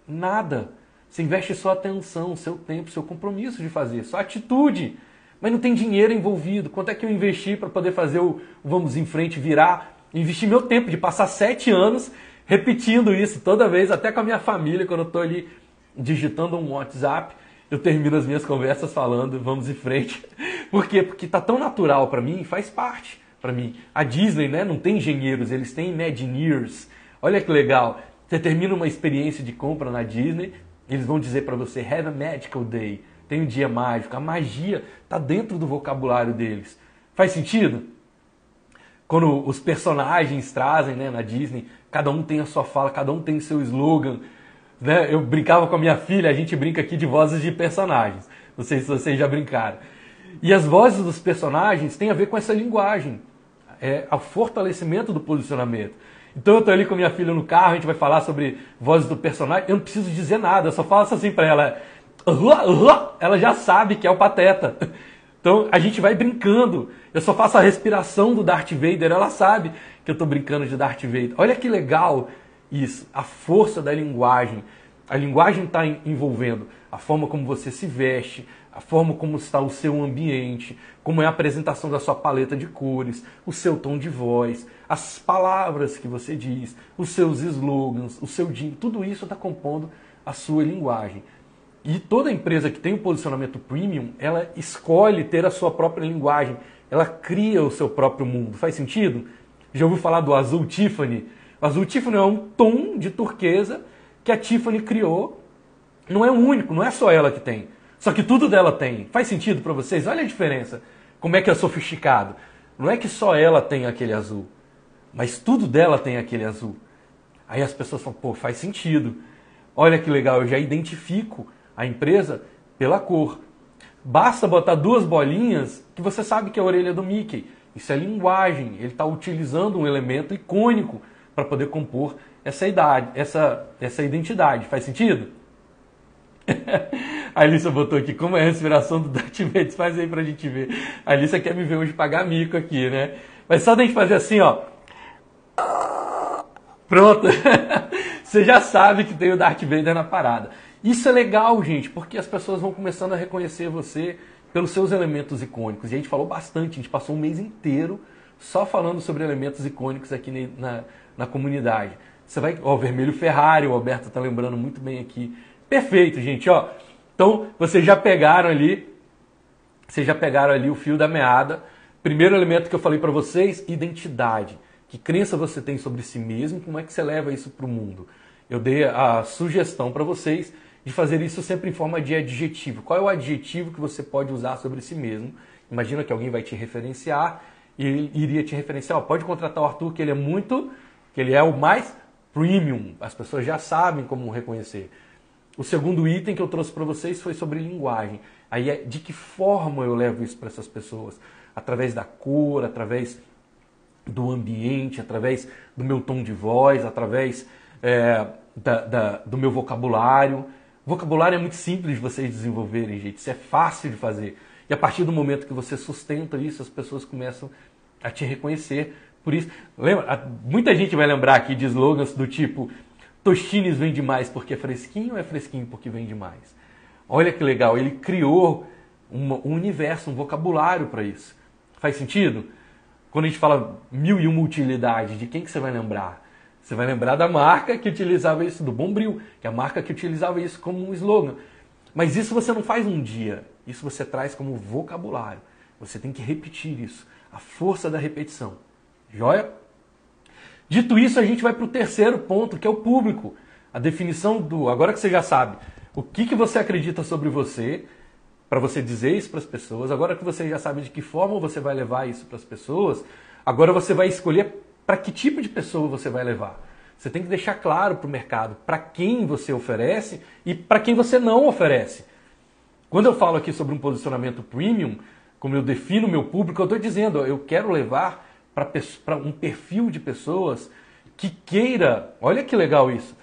Nada. Você investe só atenção, seu tempo, seu compromisso de fazer, só atitude. Mas não tem dinheiro envolvido. Quanto é que eu investi para poder fazer o Vamos em Frente virar? Investi meu tempo de passar sete anos repetindo isso toda vez, até com a minha família, quando eu estou ali digitando um WhatsApp eu termino as minhas conversas falando, vamos em frente. [LAUGHS] Por quê? Porque tá tão natural para mim, faz parte para mim. A Disney, né, não tem engenheiros, eles têm Imagineers. Olha que legal. Você termina uma experiência de compra na Disney, eles vão dizer para você have a magical day. Tem um dia mágico. A magia tá dentro do vocabulário deles. Faz sentido? Quando os personagens trazem, né, na Disney, cada um tem a sua fala, cada um tem seu slogan né? Eu brincava com a minha filha, a gente brinca aqui de vozes de personagens. Não sei se vocês já brincaram. E as vozes dos personagens têm a ver com essa linguagem, é o fortalecimento do posicionamento. Então eu estou ali com minha filha no carro, a gente vai falar sobre vozes do personagem, eu não preciso dizer nada, eu só faço assim para ela. Ela já sabe que é o Pateta. [LAUGHS] Então a gente vai brincando. Eu só faço a respiração do Darth Vader, ela sabe que eu estou brincando de Darth Vader. Olha que legal isso, a força da linguagem. A linguagem está envolvendo a forma como você se veste, a forma como está o seu ambiente, como é a apresentação da sua paleta de cores, o seu tom de voz, as palavras que você diz, os seus slogans, o seu dia, tudo isso está compondo a sua linguagem. E toda empresa que tem um posicionamento premium, ela escolhe ter a sua própria linguagem, ela cria o seu próprio mundo. Faz sentido? Já ouviu falar do azul Tiffany? O azul Tiffany é um tom de turquesa que a Tiffany criou. Não é o único, não é só ela que tem. Só que tudo dela tem. Faz sentido para vocês? Olha a diferença. Como é que é sofisticado. Não é que só ela tem aquele azul, mas tudo dela tem aquele azul. Aí as pessoas falam, pô, faz sentido. Olha que legal, eu já identifico a empresa pela cor. Basta botar duas bolinhas que você sabe que é a orelha do Mickey. Isso é linguagem. Ele está utilizando um elemento icônico para poder compor essa idade, essa, essa identidade. Faz sentido? [LAUGHS] a Alissa botou aqui, como é a respiração do Darth Vader? Faz aí pra gente ver. A Alissa quer me ver hoje pagar mico aqui, né? Mas só da gente fazer assim, ó. Pronto. [LAUGHS] Você já sabe que tem o Darth Vader na parada. Isso é legal, gente, porque as pessoas vão começando a reconhecer você pelos seus elementos icônicos. E a gente falou bastante, a gente passou um mês inteiro só falando sobre elementos icônicos aqui na, na comunidade. Você vai, ó, o vermelho Ferrari, o Alberto está lembrando muito bem aqui. Perfeito, gente, ó. Então, vocês já pegaram ali, vocês já pegaram ali o fio da meada. Primeiro elemento que eu falei para vocês, identidade. Que crença você tem sobre si mesmo, como é que você leva isso para o mundo? Eu dei a sugestão para vocês de fazer isso sempre em forma de adjetivo. Qual é o adjetivo que você pode usar sobre si mesmo? Imagina que alguém vai te referenciar e iria te referenciar. Ó, pode contratar o Arthur, que ele é muito que ele é o mais premium, as pessoas já sabem como reconhecer. O segundo item que eu trouxe para vocês foi sobre linguagem. Aí é de que forma eu levo isso para essas pessoas? Através da cor, através do ambiente, através do meu tom de voz, através é, da, da, do meu vocabulário. Vocabulário é muito simples de vocês desenvolverem, gente. Isso é fácil de fazer. E a partir do momento que você sustenta isso, as pessoas começam a te reconhecer. Por isso, lembra, muita gente vai lembrar aqui de slogans do tipo Tostines vende mais porque é fresquinho ou é fresquinho porque vende mais? Olha que legal, ele criou um universo, um vocabulário para isso. Faz sentido? Quando a gente fala mil e uma utilidade, de quem que você vai lembrar? Você vai lembrar da marca que utilizava isso, do Bombril, que é a marca que utilizava isso como um slogan. Mas isso você não faz um dia, isso você traz como vocabulário. Você tem que repetir isso, a força da repetição. Joia? Dito isso, a gente vai para o terceiro ponto, que é o público. A definição do. Agora que você já sabe o que, que você acredita sobre você, para você dizer isso para as pessoas, agora que você já sabe de que forma você vai levar isso para as pessoas, agora você vai escolher para que tipo de pessoa você vai levar. Você tem que deixar claro para o mercado para quem você oferece e para quem você não oferece. Quando eu falo aqui sobre um posicionamento premium, como eu defino meu público, eu estou dizendo, eu quero levar para um perfil de pessoas que queira, olha que legal isso,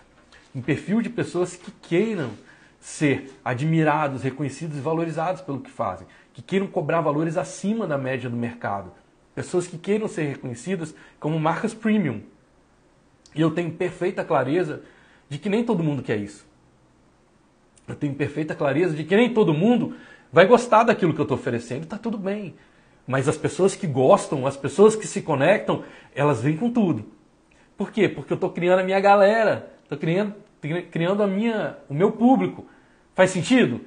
um perfil de pessoas que queiram ser admirados, reconhecidos e valorizados pelo que fazem, que queiram cobrar valores acima da média do mercado, pessoas que queiram ser reconhecidas como marcas premium. E eu tenho perfeita clareza de que nem todo mundo quer isso. Eu tenho perfeita clareza de que nem todo mundo vai gostar daquilo que eu estou oferecendo, está tudo bem. Mas as pessoas que gostam, as pessoas que se conectam, elas vêm com tudo. Por quê? Porque eu estou criando a minha galera, estou criando, criando a minha, o meu público. Faz sentido?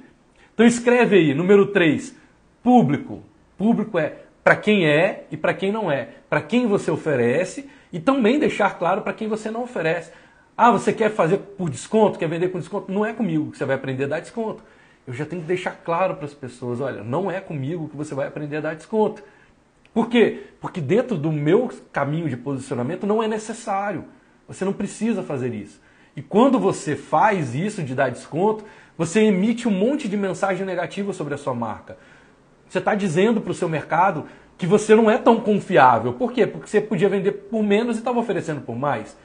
Então escreve aí, número 3, público. Público é para quem é e para quem não é. Para quem você oferece e também deixar claro para quem você não oferece. Ah, você quer fazer por desconto, quer vender com desconto? Não é comigo que você vai aprender a dar desconto eu já tenho que deixar claro para as pessoas: olha, não é comigo que você vai aprender a dar desconto. Por quê? Porque dentro do meu caminho de posicionamento não é necessário. Você não precisa fazer isso. E quando você faz isso de dar desconto, você emite um monte de mensagem negativa sobre a sua marca. Você está dizendo para o seu mercado que você não é tão confiável. Por quê? Porque você podia vender por menos e estava oferecendo por mais.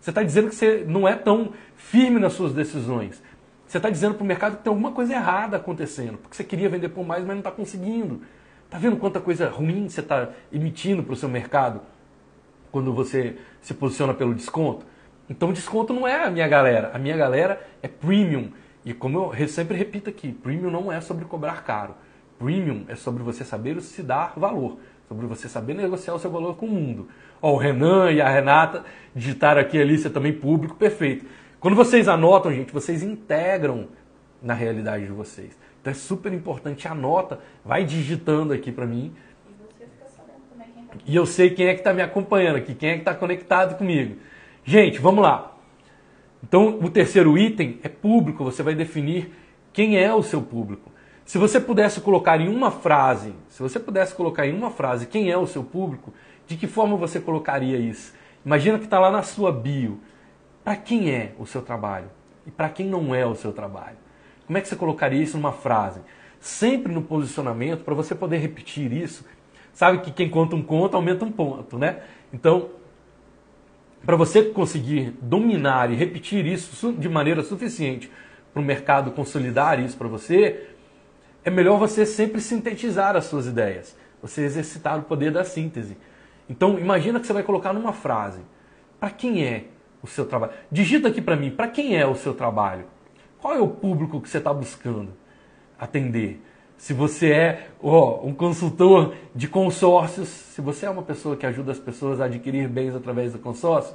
Você está dizendo que você não é tão firme nas suas decisões. Você está dizendo para o mercado que tem alguma coisa errada acontecendo, porque você queria vender por mais, mas não está conseguindo. Está vendo quanta coisa ruim você está emitindo para o seu mercado quando você se posiciona pelo desconto? Então, desconto não é a minha galera. A minha galera é premium. E como eu sempre repito aqui, premium não é sobre cobrar caro. Premium é sobre você saber se dar valor, sobre você saber negociar o seu valor com o mundo. Ó, o Renan e a Renata digitaram aqui ali, você também público, perfeito. Quando vocês anotam, gente, vocês integram na realidade de vocês. Então é super importante, anota, vai digitando aqui para mim. E eu sei quem é que está me acompanhando aqui, quem é que está conectado comigo. Gente, vamos lá. Então, o terceiro item é público. Você vai definir quem é o seu público. Se você pudesse colocar em uma frase, se você pudesse colocar em uma frase quem é o seu público, de que forma você colocaria isso? Imagina que está lá na sua bio para quem é o seu trabalho e para quem não é o seu trabalho. Como é que você colocaria isso numa frase? Sempre no posicionamento, para você poder repetir isso. Sabe que quem conta um conto aumenta um ponto, né? Então, para você conseguir dominar e repetir isso de maneira suficiente para o mercado consolidar isso para você, é melhor você sempre sintetizar as suas ideias, você exercitar o poder da síntese. Então, imagina que você vai colocar numa frase: para quem é o seu trabalho. Digita aqui para mim, para quem é o seu trabalho? Qual é o público que você está buscando atender? Se você é um consultor de consórcios, se você é uma pessoa que ajuda as pessoas a adquirir bens através do consórcio,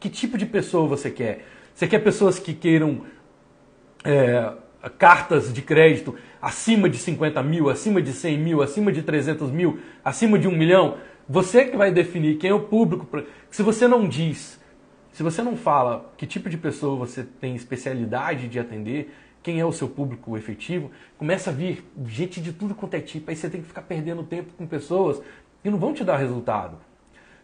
que tipo de pessoa você quer? Você quer pessoas que queiram é, cartas de crédito acima de 50 mil, acima de 100 mil, acima de 300 mil, acima de um milhão? Você que vai definir quem é o público. Se você não diz se você não fala que tipo de pessoa você tem especialidade de atender, quem é o seu público efetivo, começa a vir gente de tudo quanto é tipo, aí você tem que ficar perdendo tempo com pessoas que não vão te dar resultado.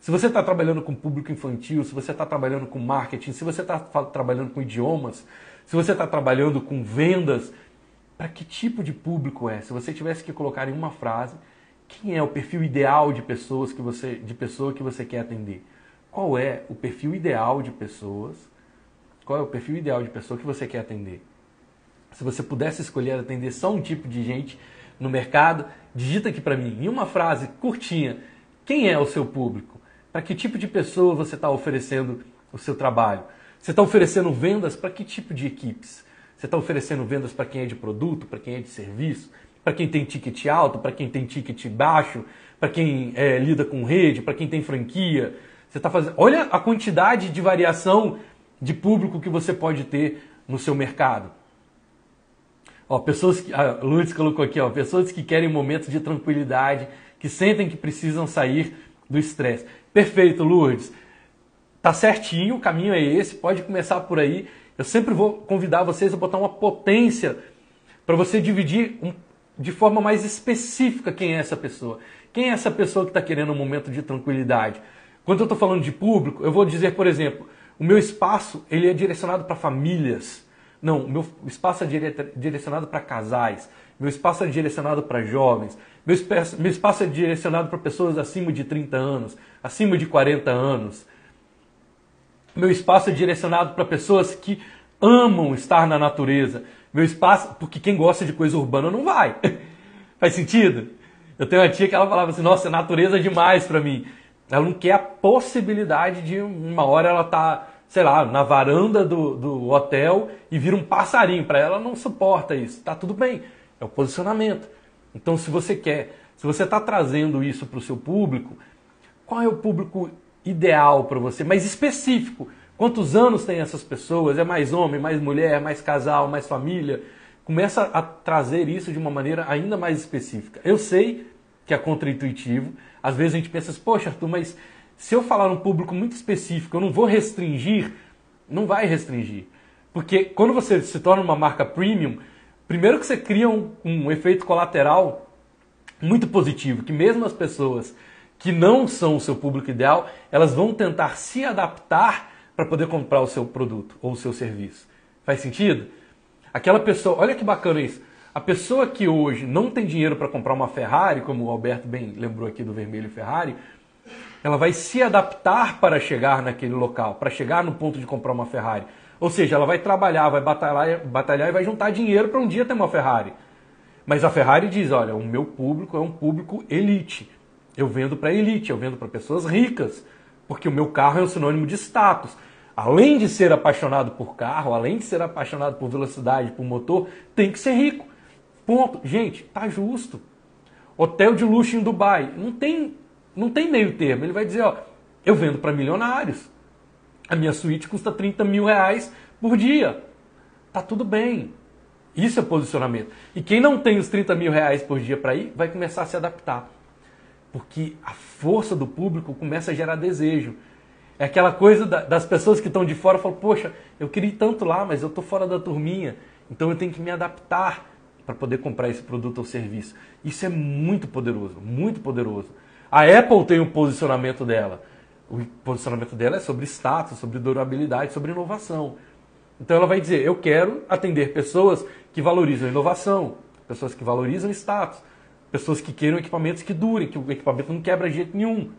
Se você está trabalhando com público infantil, se você está trabalhando com marketing, se você está trabalhando com idiomas, se você está trabalhando com vendas, para que tipo de público é? Se você tivesse que colocar em uma frase, quem é o perfil ideal de pessoas que você de pessoa que você quer atender? Qual é o perfil ideal de pessoas? Qual é o perfil ideal de pessoa que você quer atender? Se você pudesse escolher atender só um tipo de gente no mercado, digita aqui para mim, em uma frase curtinha, quem é o seu público? Para que tipo de pessoa você está oferecendo o seu trabalho? Você está oferecendo vendas para que tipo de equipes? Você está oferecendo vendas para quem é de produto, para quem é de serviço, para quem tem ticket alto, para quem tem ticket baixo, para quem é, lida com rede, para quem tem franquia. Você está fazendo. Olha a quantidade de variação de público que você pode ter no seu mercado. Ó, pessoas que, a Lourdes colocou aqui, ó, pessoas que querem momentos de tranquilidade, que sentem que precisam sair do estresse. Perfeito, Lourdes. Tá certinho, o caminho é esse, pode começar por aí. Eu sempre vou convidar vocês a botar uma potência para você dividir um, de forma mais específica quem é essa pessoa. Quem é essa pessoa que está querendo um momento de tranquilidade? Quando eu estou falando de público, eu vou dizer, por exemplo, o meu espaço ele é direcionado para famílias. Não, meu espaço é direcionado para casais, meu espaço é direcionado para jovens, meu meu espaço é direcionado para pessoas acima de 30 anos, acima de 40 anos. Meu espaço é direcionado para pessoas que amam estar na natureza. Meu espaço, porque quem gosta de coisa urbana não vai. [LAUGHS] Faz sentido? Eu tenho uma tia que ela falava assim: "Nossa, natureza é demais para mim". Ela não quer a possibilidade de uma hora ela tá sei lá, na varanda do, do hotel e vira um passarinho. Para ela não suporta isso. Tá tudo bem, é o posicionamento. Então, se você quer, se você está trazendo isso para o seu público, qual é o público ideal para você, mais específico? Quantos anos tem essas pessoas? É mais homem, mais mulher, mais casal, mais família? Começa a trazer isso de uma maneira ainda mais específica. Eu sei que é contraintuitivo. Às vezes a gente pensa, assim, poxa, Arthur, mas se eu falar um público muito específico, eu não vou restringir, não vai restringir. Porque quando você se torna uma marca premium, primeiro que você cria um, um efeito colateral muito positivo, que mesmo as pessoas que não são o seu público ideal, elas vão tentar se adaptar para poder comprar o seu produto ou o seu serviço. Faz sentido? Aquela pessoa, olha que bacana isso. A pessoa que hoje não tem dinheiro para comprar uma Ferrari, como o Alberto bem lembrou aqui do vermelho Ferrari, ela vai se adaptar para chegar naquele local, para chegar no ponto de comprar uma Ferrari. Ou seja, ela vai trabalhar, vai batalhar, batalhar e vai juntar dinheiro para um dia ter uma Ferrari. Mas a Ferrari diz: olha, o meu público é um público elite. Eu vendo para elite, eu vendo para pessoas ricas, porque o meu carro é um sinônimo de status. Além de ser apaixonado por carro, além de ser apaixonado por velocidade, por motor, tem que ser rico. Ponto. Gente, tá justo. Hotel de luxo em Dubai. Não tem não tem meio termo. Ele vai dizer, ó, eu vendo para milionários. A minha suíte custa 30 mil reais por dia. Tá tudo bem. Isso é posicionamento. E quem não tem os 30 mil reais por dia para ir, vai começar a se adaptar. Porque a força do público começa a gerar desejo. É aquela coisa das pessoas que estão de fora falam, poxa, eu queria ir tanto lá, mas eu estou fora da turminha. Então eu tenho que me adaptar para poder comprar esse produto ou serviço. Isso é muito poderoso, muito poderoso. A Apple tem o um posicionamento dela. O posicionamento dela é sobre status, sobre durabilidade, sobre inovação. Então ela vai dizer: eu quero atender pessoas que valorizam inovação, pessoas que valorizam status, pessoas que queiram equipamentos que durem, que o equipamento não quebra de jeito nenhum.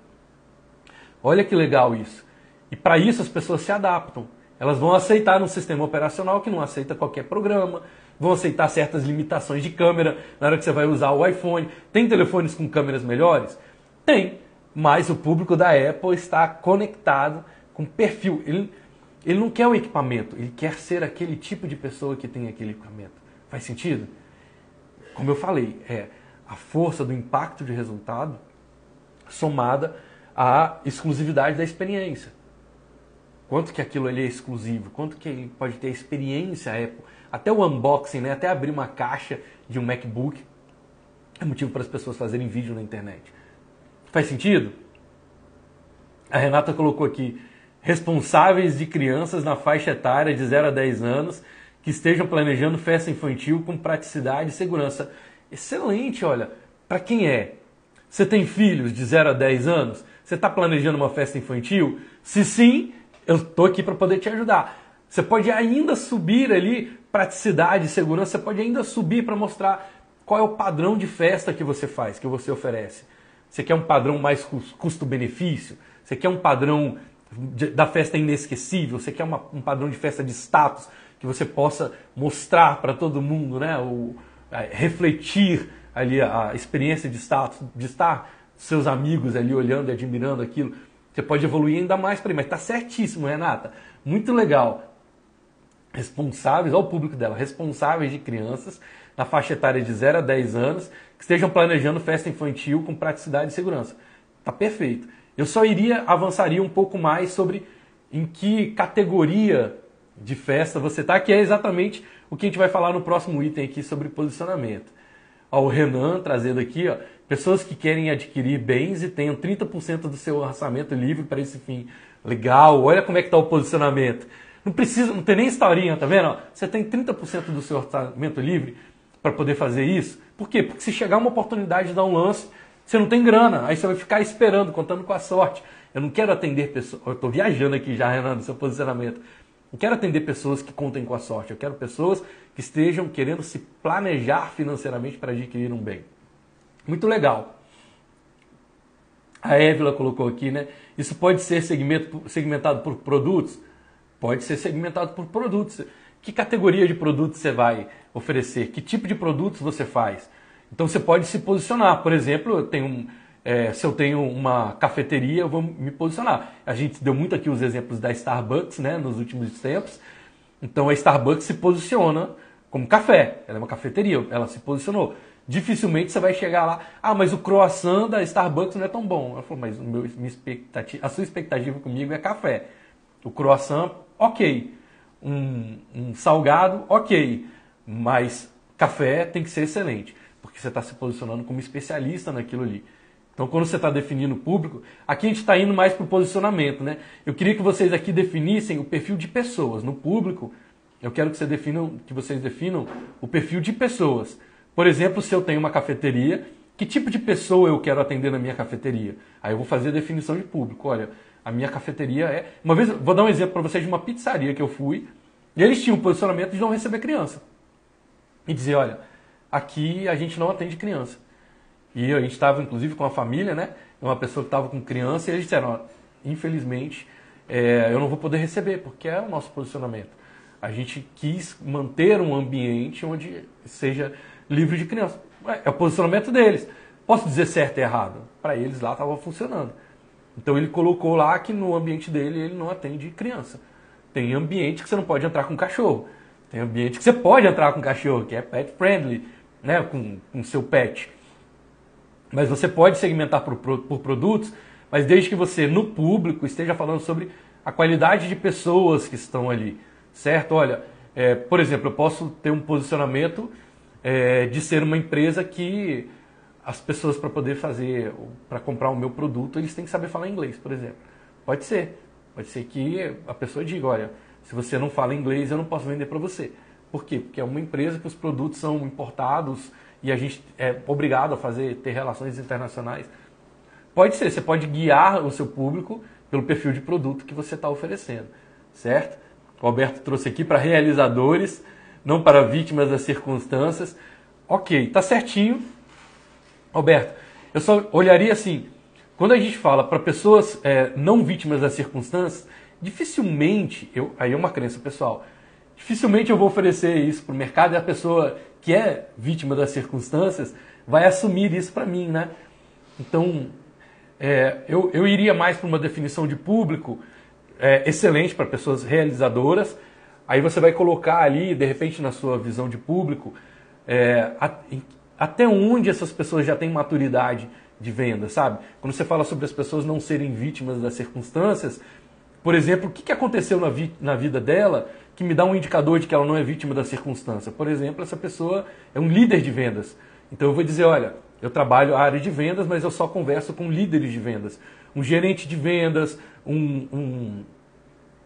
Olha que legal isso. E para isso as pessoas se adaptam. Elas vão aceitar um sistema operacional que não aceita qualquer programa, vão aceitar certas limitações de câmera na hora que você vai usar o iPhone. Tem telefones com câmeras melhores? Tem, mas o público da Apple está conectado com perfil. Ele, ele não quer o equipamento, ele quer ser aquele tipo de pessoa que tem aquele equipamento. Faz sentido? Como eu falei, é a força do impacto de resultado somada à exclusividade da experiência. Quanto que aquilo ali é exclusivo, quanto que ele pode ter experiência Apple. Até o unboxing, né? até abrir uma caixa de um MacBook é motivo para as pessoas fazerem vídeo na internet. Faz sentido? A Renata colocou aqui: responsáveis de crianças na faixa etária de 0 a 10 anos que estejam planejando festa infantil com praticidade e segurança. Excelente, olha. Para quem é? Você tem filhos de 0 a 10 anos? Você está planejando uma festa infantil? Se sim, eu estou aqui para poder te ajudar. Você pode ainda subir ali praticidade, segurança, você pode ainda subir para mostrar qual é o padrão de festa que você faz, que você oferece. Você quer um padrão mais custo-benefício? Você quer um padrão da festa inesquecível? Você quer uma, um padrão de festa de status que você possa mostrar para todo mundo, né? O, refletir ali a, experiência de status, de estar seus amigos ali olhando e admirando aquilo. Você pode evoluir ainda mais para aí, mas está certíssimo, Renata. Muito legal responsáveis, ao público dela, responsáveis de crianças na faixa etária de 0 a 10 anos que estejam planejando festa infantil com praticidade e segurança. Tá perfeito. Eu só iria, avançaria um pouco mais sobre em que categoria de festa você tá, que é exatamente o que a gente vai falar no próximo item aqui sobre posicionamento. Ó, o Renan trazendo aqui, ó, pessoas que querem adquirir bens e tenham 30% do seu orçamento livre para esse fim. Legal, olha como é que está o posicionamento. Não precisa, não tem nem historinha, tá vendo? Você tem 30% do seu orçamento livre para poder fazer isso. Por quê? Porque se chegar uma oportunidade de dar um lance, você não tem grana, aí você vai ficar esperando, contando com a sorte. Eu não quero atender pessoas. Eu estou viajando aqui já, Renan, no seu posicionamento. Não quero atender pessoas que contem com a sorte. Eu quero pessoas que estejam querendo se planejar financeiramente para adquirir um bem. Muito legal. A Évila colocou aqui, né? Isso pode ser segmentado por produtos? Pode ser segmentado por produtos. Que categoria de produtos você vai oferecer? Que tipo de produtos você faz? Então você pode se posicionar. Por exemplo, eu tenho um, é, se eu tenho uma cafeteria, eu vou me posicionar. A gente deu muito aqui os exemplos da Starbucks né, nos últimos tempos. Então a Starbucks se posiciona como café. Ela é uma cafeteria, ela se posicionou. Dificilmente você vai chegar lá, ah, mas o croissant da Starbucks não é tão bom. Ela falou, mas meu, a sua expectativa comigo é café. O croissant ok. Um, um salgado, ok. Mas café tem que ser excelente, porque você está se posicionando como especialista naquilo ali. Então, quando você está definindo o público, aqui a gente está indo mais para o posicionamento, né? Eu queria que vocês aqui definissem o perfil de pessoas. No público, eu quero que, você definam, que vocês definam o perfil de pessoas. Por exemplo, se eu tenho uma cafeteria, que tipo de pessoa eu quero atender na minha cafeteria? Aí eu vou fazer a definição de público. Olha, a minha cafeteria é. Uma vez, vou dar um exemplo para vocês de uma pizzaria que eu fui, e eles tinham um posicionamento de não receber criança. E dizer: olha, aqui a gente não atende criança. E a gente estava, inclusive, com a família, né? Uma pessoa que estava com criança, e eles disseram: infelizmente, é, eu não vou poder receber, porque é o nosso posicionamento. A gente quis manter um ambiente onde seja livre de criança. É o posicionamento deles. Posso dizer certo e errado? Para eles lá estava funcionando. Então ele colocou lá que no ambiente dele ele não atende criança. Tem ambiente que você não pode entrar com cachorro. Tem ambiente que você pode entrar com cachorro, que é pet friendly, né, com o seu pet. Mas você pode segmentar por, por produtos, mas desde que você, no público, esteja falando sobre a qualidade de pessoas que estão ali. Certo? Olha, é, por exemplo, eu posso ter um posicionamento é, de ser uma empresa que as pessoas para poder fazer, para comprar o meu produto, eles têm que saber falar inglês, por exemplo. Pode ser. Pode ser que a pessoa diga, olha, se você não fala inglês, eu não posso vender para você. Por quê? Porque é uma empresa que os produtos são importados e a gente é obrigado a fazer, ter relações internacionais. Pode ser, você pode guiar o seu público pelo perfil de produto que você está oferecendo, certo? O Alberto trouxe aqui para realizadores, não para vítimas das circunstâncias. Ok, tá certinho, Alberto, eu só olharia assim, quando a gente fala para pessoas é, não vítimas das circunstâncias, dificilmente, eu, aí é uma crença pessoal, dificilmente eu vou oferecer isso para o mercado e a pessoa que é vítima das circunstâncias vai assumir isso para mim, né? Então, é, eu, eu iria mais para uma definição de público é, excelente para pessoas realizadoras. Aí você vai colocar ali, de repente, na sua visão de público, é, a, até onde essas pessoas já têm maturidade de venda, sabe? Quando você fala sobre as pessoas não serem vítimas das circunstâncias, por exemplo, o que, que aconteceu na, vi na vida dela que me dá um indicador de que ela não é vítima da circunstância? Por exemplo, essa pessoa é um líder de vendas. Então eu vou dizer, olha, eu trabalho a área de vendas, mas eu só converso com líderes de vendas. Um gerente de vendas, um, um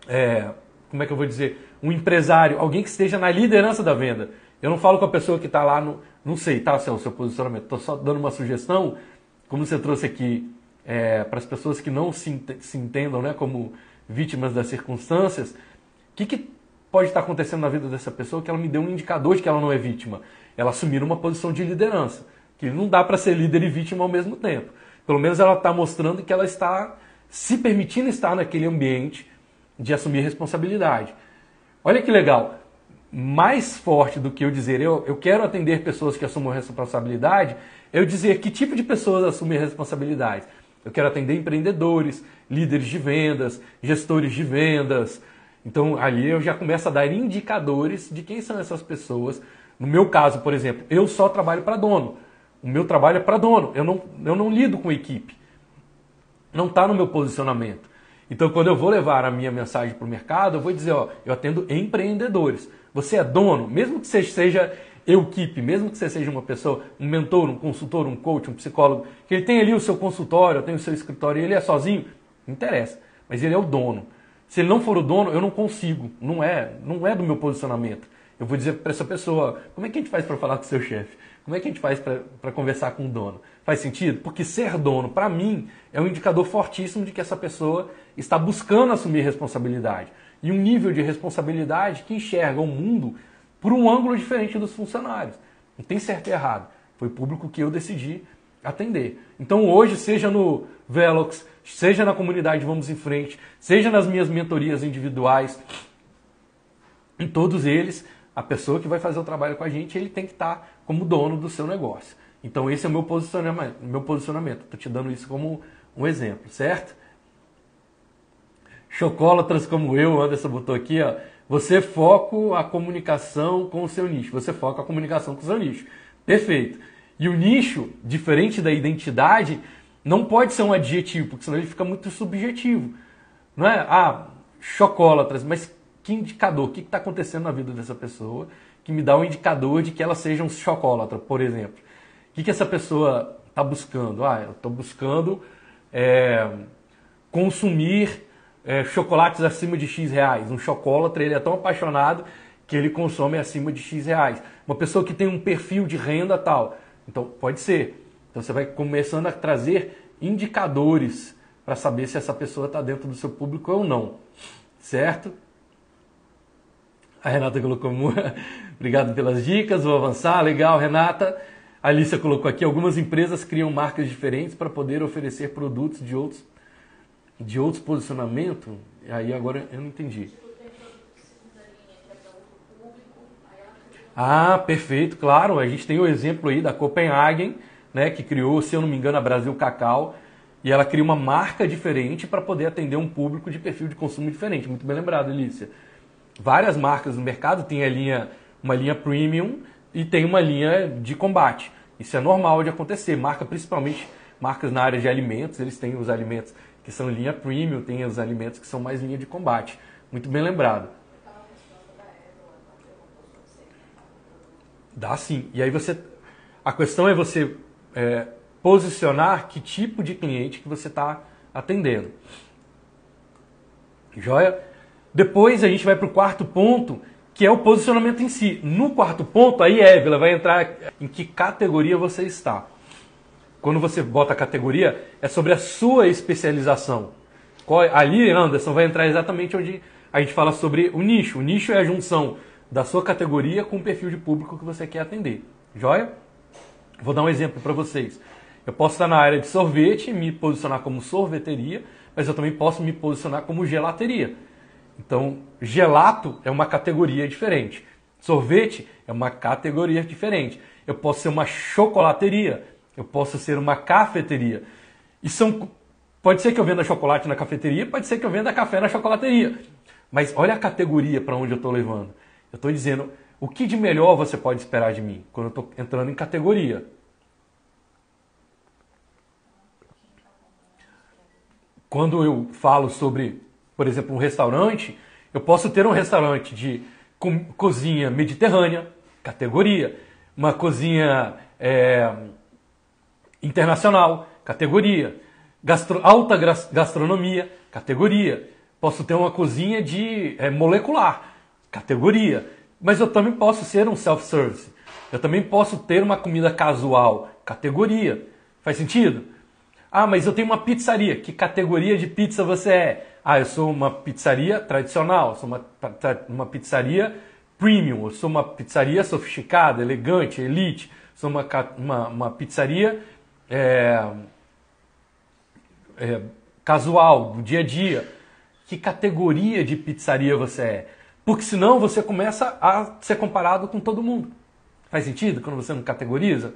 é, como é que eu vou dizer, um empresário, alguém que esteja na liderança da venda. Eu não falo com a pessoa que está lá no, não sei, tá, Céu, o seu posicionamento. Estou só dando uma sugestão, como você trouxe aqui, é, para as pessoas que não se, se entendam né, como vítimas das circunstâncias. O que, que pode estar acontecendo na vida dessa pessoa que ela me deu um indicador de que ela não é vítima? Ela assumir uma posição de liderança. Que não dá para ser líder e vítima ao mesmo tempo. Pelo menos ela está mostrando que ela está se permitindo estar naquele ambiente de assumir responsabilidade. Olha que legal. Mais forte do que eu dizer eu, eu quero atender pessoas que assumam responsabilidade, eu dizer que tipo de pessoas assumem responsabilidade. Eu quero atender empreendedores, líderes de vendas, gestores de vendas. Então ali eu já começo a dar indicadores de quem são essas pessoas. No meu caso, por exemplo, eu só trabalho para dono. O meu trabalho é para dono. Eu não, eu não lido com equipe. Não está no meu posicionamento. Então, quando eu vou levar a minha mensagem para o mercado, eu vou dizer, ó, eu atendo empreendedores. Você é dono, mesmo que você seja equipe, mesmo que você seja uma pessoa, um mentor, um consultor, um coach, um psicólogo, que ele tem ali o seu consultório, tem o seu escritório e ele é sozinho, não interessa. Mas ele é o dono. Se ele não for o dono, eu não consigo. Não é, não é do meu posicionamento. Eu vou dizer para essa pessoa, como é que a gente faz para falar com o seu chefe? Como é que a gente faz para conversar com o dono? Faz sentido? Porque ser dono, para mim, é um indicador fortíssimo de que essa pessoa está buscando assumir responsabilidade. E um nível de responsabilidade que enxerga o mundo por um ângulo diferente dos funcionários. Não tem certo e errado. Foi público que eu decidi atender. Então hoje, seja no Velox, seja na comunidade Vamos em Frente, seja nas minhas mentorias individuais, em todos eles, a pessoa que vai fazer o trabalho com a gente, ele tem que estar como dono do seu negócio. Então esse é o meu posicionamento. Meu posicionamento. Estou te dando isso como um exemplo, certo? Chocólatras como eu, Anderson botou aqui, ó. Você foca a comunicação com o seu nicho. Você foca a comunicação com o seu nicho. Perfeito. E o nicho, diferente da identidade, não pode ser um adjetivo, porque senão ele fica muito subjetivo. Não é? Ah, chocólatras, mas que indicador? O que está acontecendo na vida dessa pessoa que me dá um indicador de que ela seja um chocólatra, por exemplo? O que, que essa pessoa está buscando? Ah, eu estou buscando é, consumir é, chocolates acima de X reais. Um chocólatra, ele é tão apaixonado que ele consome acima de X reais. Uma pessoa que tem um perfil de renda tal. Então, pode ser. Então, você vai começando a trazer indicadores para saber se essa pessoa está dentro do seu público ou não. Certo? A Renata colocou. [LAUGHS] Obrigado pelas dicas, vou avançar. Legal, Renata. A Alicia colocou aqui: algumas empresas criam marcas diferentes para poder oferecer produtos de outros, de outros posicionamentos. Aí agora eu não entendi. Ah, perfeito, claro. A gente tem o exemplo aí da Copenhagen, né, que criou, se eu não me engano, a Brasil Cacau, e ela cria uma marca diferente para poder atender um público de perfil de consumo diferente. Muito bem lembrado, Elícia várias marcas no mercado, tem a linha, uma linha premium e tem uma linha de combate. Isso é normal de acontecer. Marca principalmente marcas na área de alimentos, eles têm os alimentos que são linha premium, tem os alimentos que são mais linha de combate. Muito bem lembrado. Dá sim. E aí você. A questão é você é, posicionar que tipo de cliente que você está atendendo. Joia? Depois a gente vai para o quarto ponto, que é o posicionamento em si. No quarto ponto, aí Évila vai entrar em que categoria você está. Quando você bota a categoria, é sobre a sua especialização. Ali, Anderson, vai entrar exatamente onde a gente fala sobre o nicho. O nicho é a junção da sua categoria com o perfil de público que você quer atender. Joia? Vou dar um exemplo para vocês. Eu posso estar na área de sorvete, me posicionar como sorveteria, mas eu também posso me posicionar como gelateria. Então, gelato é uma categoria diferente. Sorvete é uma categoria diferente. Eu posso ser uma chocolateria, eu posso ser uma cafeteria. E são pode ser que eu venda chocolate na cafeteria, pode ser que eu venda café na chocolateria. Mas olha a categoria para onde eu estou levando. Eu estou dizendo o que de melhor você pode esperar de mim quando eu estou entrando em categoria. Quando eu falo sobre por exemplo, um restaurante, eu posso ter um restaurante de co cozinha mediterrânea, categoria, uma cozinha é, internacional, categoria, gastro alta gastronomia, categoria. Posso ter uma cozinha de é, molecular, categoria. Mas eu também posso ser um self-service. Eu também posso ter uma comida casual, categoria. Faz sentido? Ah, mas eu tenho uma pizzaria. Que categoria de pizza você é? Ah, eu sou uma pizzaria tradicional, sou uma, uma pizzaria premium, eu sou uma pizzaria sofisticada, elegante, elite, sou uma, uma, uma pizzaria é, é, casual, do dia a dia. Que categoria de pizzaria você é? Porque senão você começa a ser comparado com todo mundo. Faz sentido quando você não categoriza?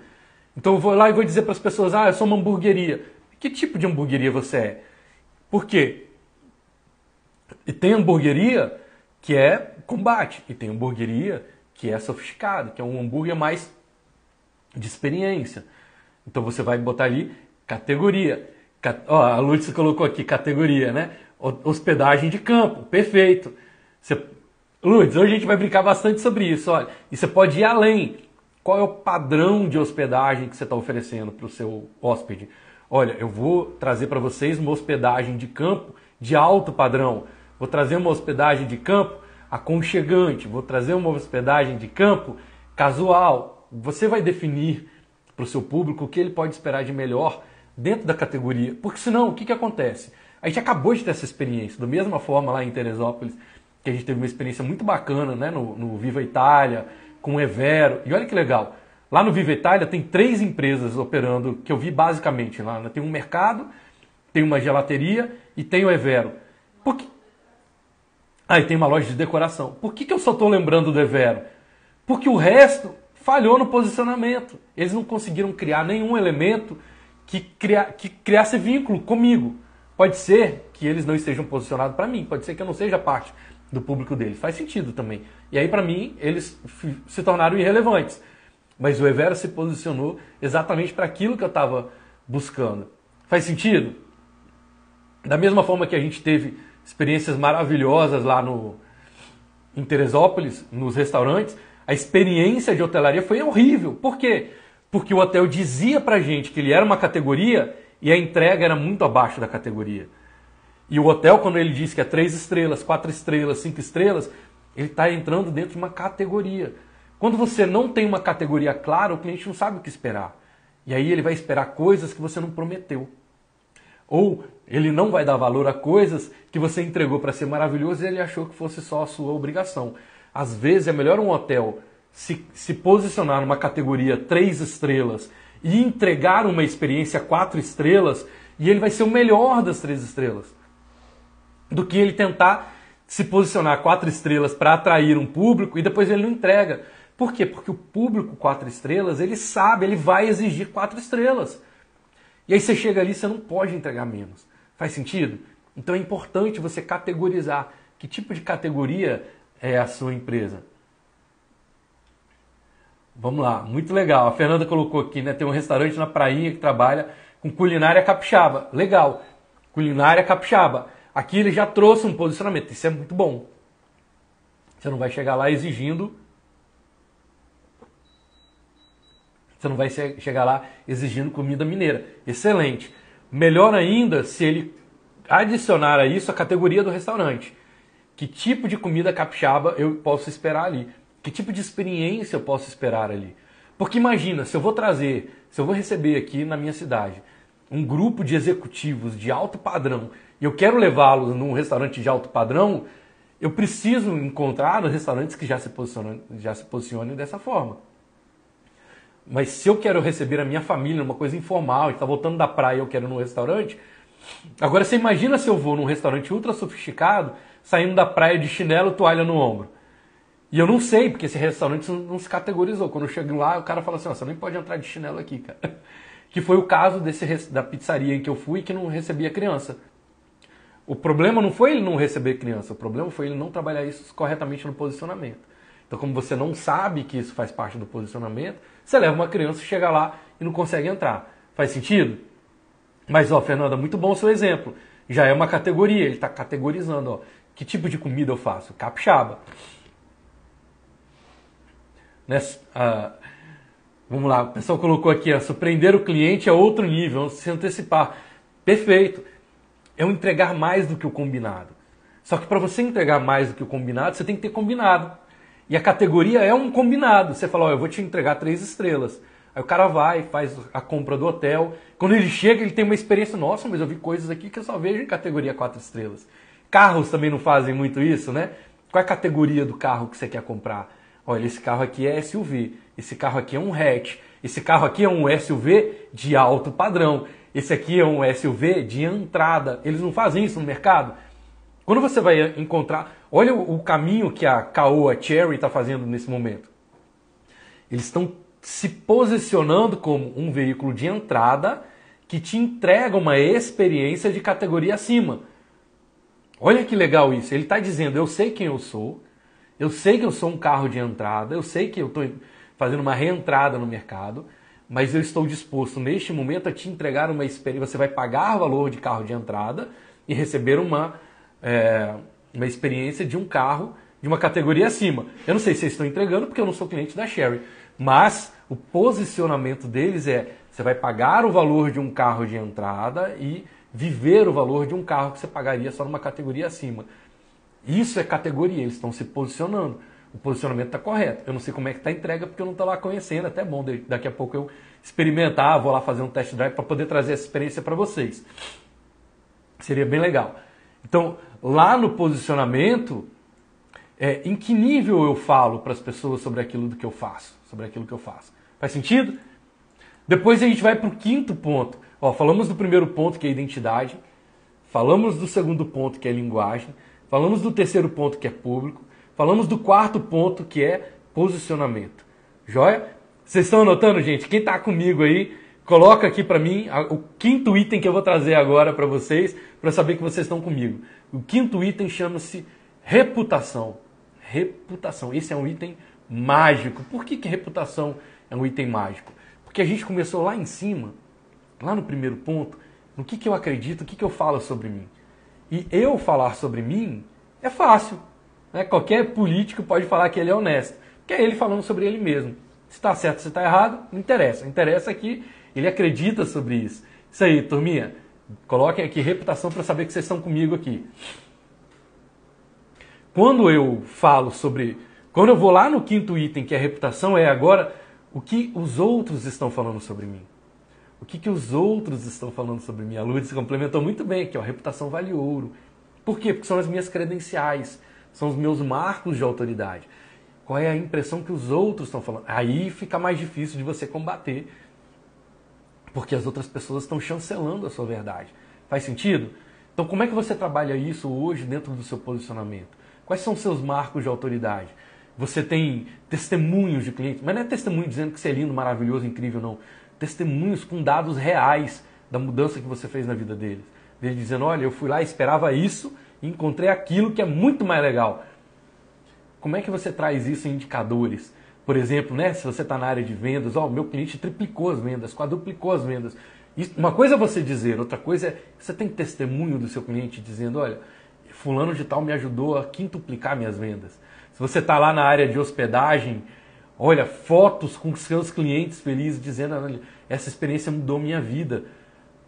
Então eu vou lá e vou dizer para as pessoas: ah, eu sou uma hamburgueria. Que tipo de hamburgueria você é? Por quê? E tem hamburgueria que é combate, e tem hamburgueria que é sofisticada, que é um hambúrguer mais de experiência. Então você vai botar ali categoria. Ó, a Lutz colocou aqui categoria, né? Hospedagem de campo, perfeito. Você... Hoje a gente vai brincar bastante sobre isso. Olha, e você pode ir além. Qual é o padrão de hospedagem que você está oferecendo para o seu hóspede? Olha, eu vou trazer para vocês uma hospedagem de campo de alto padrão. Vou trazer uma hospedagem de campo aconchegante. Vou trazer uma hospedagem de campo casual. Você vai definir para o seu público o que ele pode esperar de melhor dentro da categoria. Porque senão, o que, que acontece? A gente acabou de ter essa experiência, da mesma forma lá em Teresópolis, que a gente teve uma experiência muito bacana né, no, no Viva Itália, com o Evero. E olha que legal, lá no Viva Itália tem três empresas operando, que eu vi basicamente lá. Né? Tem um mercado, tem uma gelateria e tem o Evero. Por que... Ah, e tem uma loja de decoração. Por que, que eu só estou lembrando do Evero? Porque o resto falhou no posicionamento. Eles não conseguiram criar nenhum elemento que, cria, que criasse vínculo comigo. Pode ser que eles não estejam posicionados para mim, pode ser que eu não seja parte do público deles. Faz sentido também. E aí, para mim, eles se tornaram irrelevantes. Mas o Evero se posicionou exatamente para aquilo que eu estava buscando. Faz sentido? Da mesma forma que a gente teve experiências maravilhosas lá no, em Teresópolis, nos restaurantes, a experiência de hotelaria foi horrível. Por quê? Porque o hotel dizia pra gente que ele era uma categoria e a entrega era muito abaixo da categoria. E o hotel, quando ele diz que é três estrelas, quatro estrelas, cinco estrelas, ele está entrando dentro de uma categoria. Quando você não tem uma categoria clara, o cliente não sabe o que esperar. E aí ele vai esperar coisas que você não prometeu. Ou ele não vai dar valor a coisas que você entregou para ser maravilhoso e ele achou que fosse só a sua obrigação. Às vezes é melhor um hotel se, se posicionar numa categoria três estrelas e entregar uma experiência quatro estrelas e ele vai ser o melhor das três estrelas. Do que ele tentar se posicionar quatro estrelas para atrair um público e depois ele não entrega. Por quê? Porque o público quatro estrelas, ele sabe, ele vai exigir quatro estrelas. E aí você chega ali, você não pode entregar menos. Faz sentido? Então é importante você categorizar que tipo de categoria é a sua empresa. Vamos lá, muito legal. A Fernanda colocou aqui, né? Tem um restaurante na prainha que trabalha com culinária capixaba. Legal. Culinária capixaba. Aqui ele já trouxe um posicionamento. Isso é muito bom. Você não vai chegar lá exigindo. Você não vai chegar lá exigindo comida mineira. Excelente. Melhor ainda se ele adicionar a isso a categoria do restaurante. Que tipo de comida capixaba eu posso esperar ali? Que tipo de experiência eu posso esperar ali? Porque imagina, se eu vou trazer, se eu vou receber aqui na minha cidade um grupo de executivos de alto padrão e eu quero levá-los num restaurante de alto padrão, eu preciso encontrar restaurantes que já se posicionem, já se posicionem dessa forma. Mas se eu quero receber a minha família numa coisa informal, está voltando da praia e eu quero ir num restaurante, agora você imagina se eu vou num restaurante ultra sofisticado saindo da praia de chinelo, toalha no ombro. E eu não sei, porque esse restaurante não se categorizou. Quando eu chego lá, o cara fala assim: você não pode entrar de chinelo aqui, cara. [LAUGHS] Que foi o caso desse, da pizzaria em que eu fui que não recebia criança. O problema não foi ele não receber criança, o problema foi ele não trabalhar isso corretamente no posicionamento. Então, como você não sabe que isso faz parte do posicionamento, você leva uma criança, chega lá e não consegue entrar. Faz sentido? Mas, ó, Fernanda, muito bom o seu exemplo. Já é uma categoria, ele está categorizando, ó. Que tipo de comida eu faço? Capixaba. Né? Ah, vamos lá, o pessoal colocou aqui, ó, surpreender o cliente é outro nível, se antecipar. Perfeito. É um entregar mais do que o combinado. Só que para você entregar mais do que o combinado, você tem que ter combinado. E a categoria é um combinado. Você fala, eu vou te entregar três estrelas. Aí o cara vai, faz a compra do hotel. Quando ele chega, ele tem uma experiência. Nossa, mas eu vi coisas aqui que eu só vejo em categoria quatro estrelas. Carros também não fazem muito isso, né? Qual é a categoria do carro que você quer comprar? Olha, esse carro aqui é SUV, esse carro aqui é um hatch, esse carro aqui é um SUV de alto padrão, esse aqui é um SUV de entrada. Eles não fazem isso no mercado? Quando você vai encontrar, olha o caminho que a Caoa Cherry está fazendo nesse momento. Eles estão se posicionando como um veículo de entrada que te entrega uma experiência de categoria acima. Olha que legal isso. Ele está dizendo: eu sei quem eu sou, eu sei que eu sou um carro de entrada, eu sei que eu estou fazendo uma reentrada no mercado, mas eu estou disposto neste momento a te entregar uma experiência. Você vai pagar valor de carro de entrada e receber uma, é, uma experiência de um carro de uma categoria acima. Eu não sei se eles estão entregando porque eu não sou cliente da Sherry, mas o posicionamento deles é você vai pagar o valor de um carro de entrada e viver o valor de um carro que você pagaria só numa categoria acima. Isso é categoria, eles estão se posicionando. O posicionamento está correto. Eu não sei como é que está a entrega porque eu não estou lá conhecendo. Até bom daqui a pouco eu experimentar, vou lá fazer um test drive para poder trazer essa experiência para vocês. Seria bem legal. Então, lá no posicionamento, é, em que nível eu falo para as pessoas sobre aquilo do que eu faço, sobre aquilo que eu faço? Faz sentido? Depois a gente vai para o quinto ponto. Ó, falamos do primeiro ponto, que é identidade. Falamos do segundo ponto, que é linguagem. Falamos do terceiro ponto, que é público. Falamos do quarto ponto, que é posicionamento. Joia? Vocês estão anotando, gente? Quem está comigo aí, coloca aqui para mim o quinto item que eu vou trazer agora para vocês, para saber que vocês estão comigo. O quinto item chama-se reputação. Reputação. Esse é um item mágico. Por que, que reputação é um item mágico? Porque a gente começou lá em cima, lá no primeiro ponto, no que, que eu acredito, o que, que eu falo sobre mim. E eu falar sobre mim é fácil. Né? Qualquer político pode falar que ele é honesto. Que é ele falando sobre ele mesmo. Se está certo, se está errado, não interessa. Interessa que ele acredita sobre isso. Isso aí, turminha. Coloquem aqui reputação para saber que vocês estão comigo aqui. Quando eu falo sobre. Quando eu vou lá no quinto item, que é reputação, é agora o que os outros estão falando sobre mim. O que, que os outros estão falando sobre mim? A Lourdes complementou muito bem aqui, ó, reputação vale ouro. Por quê? Porque são as minhas credenciais, são os meus marcos de autoridade. Qual é a impressão que os outros estão falando? Aí fica mais difícil de você combater, porque as outras pessoas estão chancelando a sua verdade. Faz sentido? Então, como é que você trabalha isso hoje dentro do seu posicionamento? Quais são os seus marcos de autoridade? Você tem testemunhos de clientes, mas não é testemunho dizendo que você é lindo, maravilhoso, incrível, não. Testemunhos com dados reais da mudança que você fez na vida deles. Eles dizendo, olha, eu fui lá, esperava isso e encontrei aquilo que é muito mais legal. Como é que você traz isso em indicadores? Por exemplo, né, se você está na área de vendas, ó, oh, meu cliente triplicou as vendas, quadruplicou as vendas. Isso, uma coisa é você dizer, outra coisa é você tem testemunho do seu cliente dizendo, olha, fulano de tal me ajudou a quintuplicar minhas vendas. Se você está lá na área de hospedagem, olha, fotos com seus clientes felizes dizendo, essa experiência mudou minha vida.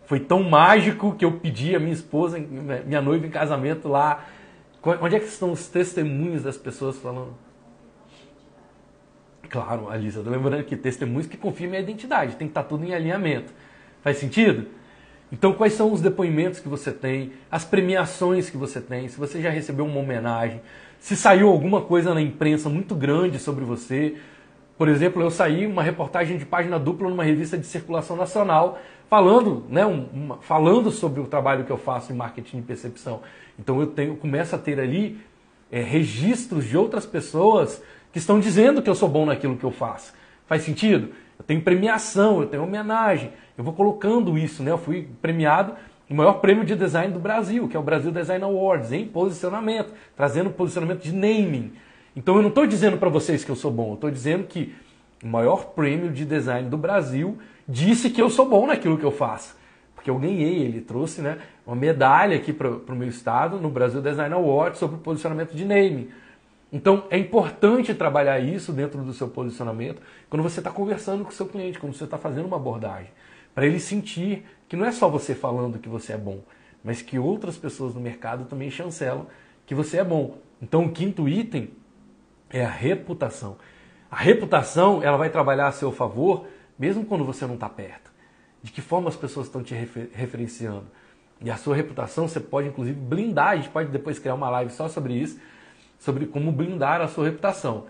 Foi tão mágico que eu pedi a minha esposa, minha noiva em casamento lá. Onde é que estão os testemunhos das pessoas falando? Claro, Alisa, estou lembrando que testemunhos que confiam em minha identidade, tem que estar tá tudo em alinhamento. Faz sentido? Então, quais são os depoimentos que você tem, as premiações que você tem, se você já recebeu uma homenagem, se saiu alguma coisa na imprensa muito grande sobre você. Por exemplo, eu saí uma reportagem de página dupla numa revista de circulação nacional falando, né, uma, falando sobre o trabalho que eu faço em marketing de percepção. Então eu, tenho, começo a ter ali é, registros de outras pessoas que estão dizendo que eu sou bom naquilo que eu faço. Faz sentido? Eu tenho premiação, eu tenho homenagem. Eu vou colocando isso, né? Eu fui premiado o maior prêmio de design do Brasil, que é o Brasil Design Awards, em posicionamento, trazendo posicionamento de naming. Então eu não estou dizendo para vocês que eu sou bom, eu estou dizendo que o maior prêmio de design do Brasil disse que eu sou bom naquilo que eu faço. Porque eu ganhei, ele trouxe né, uma medalha aqui para o meu estado no Brasil Design Awards sobre posicionamento de naming. Então é importante trabalhar isso dentro do seu posicionamento quando você está conversando com o seu cliente, quando você está fazendo uma abordagem. Para ele sentir que não é só você falando que você é bom, mas que outras pessoas no mercado também chancelam que você é bom. Então o quinto item é a reputação. A reputação ela vai trabalhar a seu favor mesmo quando você não está perto. De que forma as pessoas estão te refer referenciando? E a sua reputação você pode inclusive blindar, a gente pode depois criar uma live só sobre isso, sobre como blindar a sua reputação.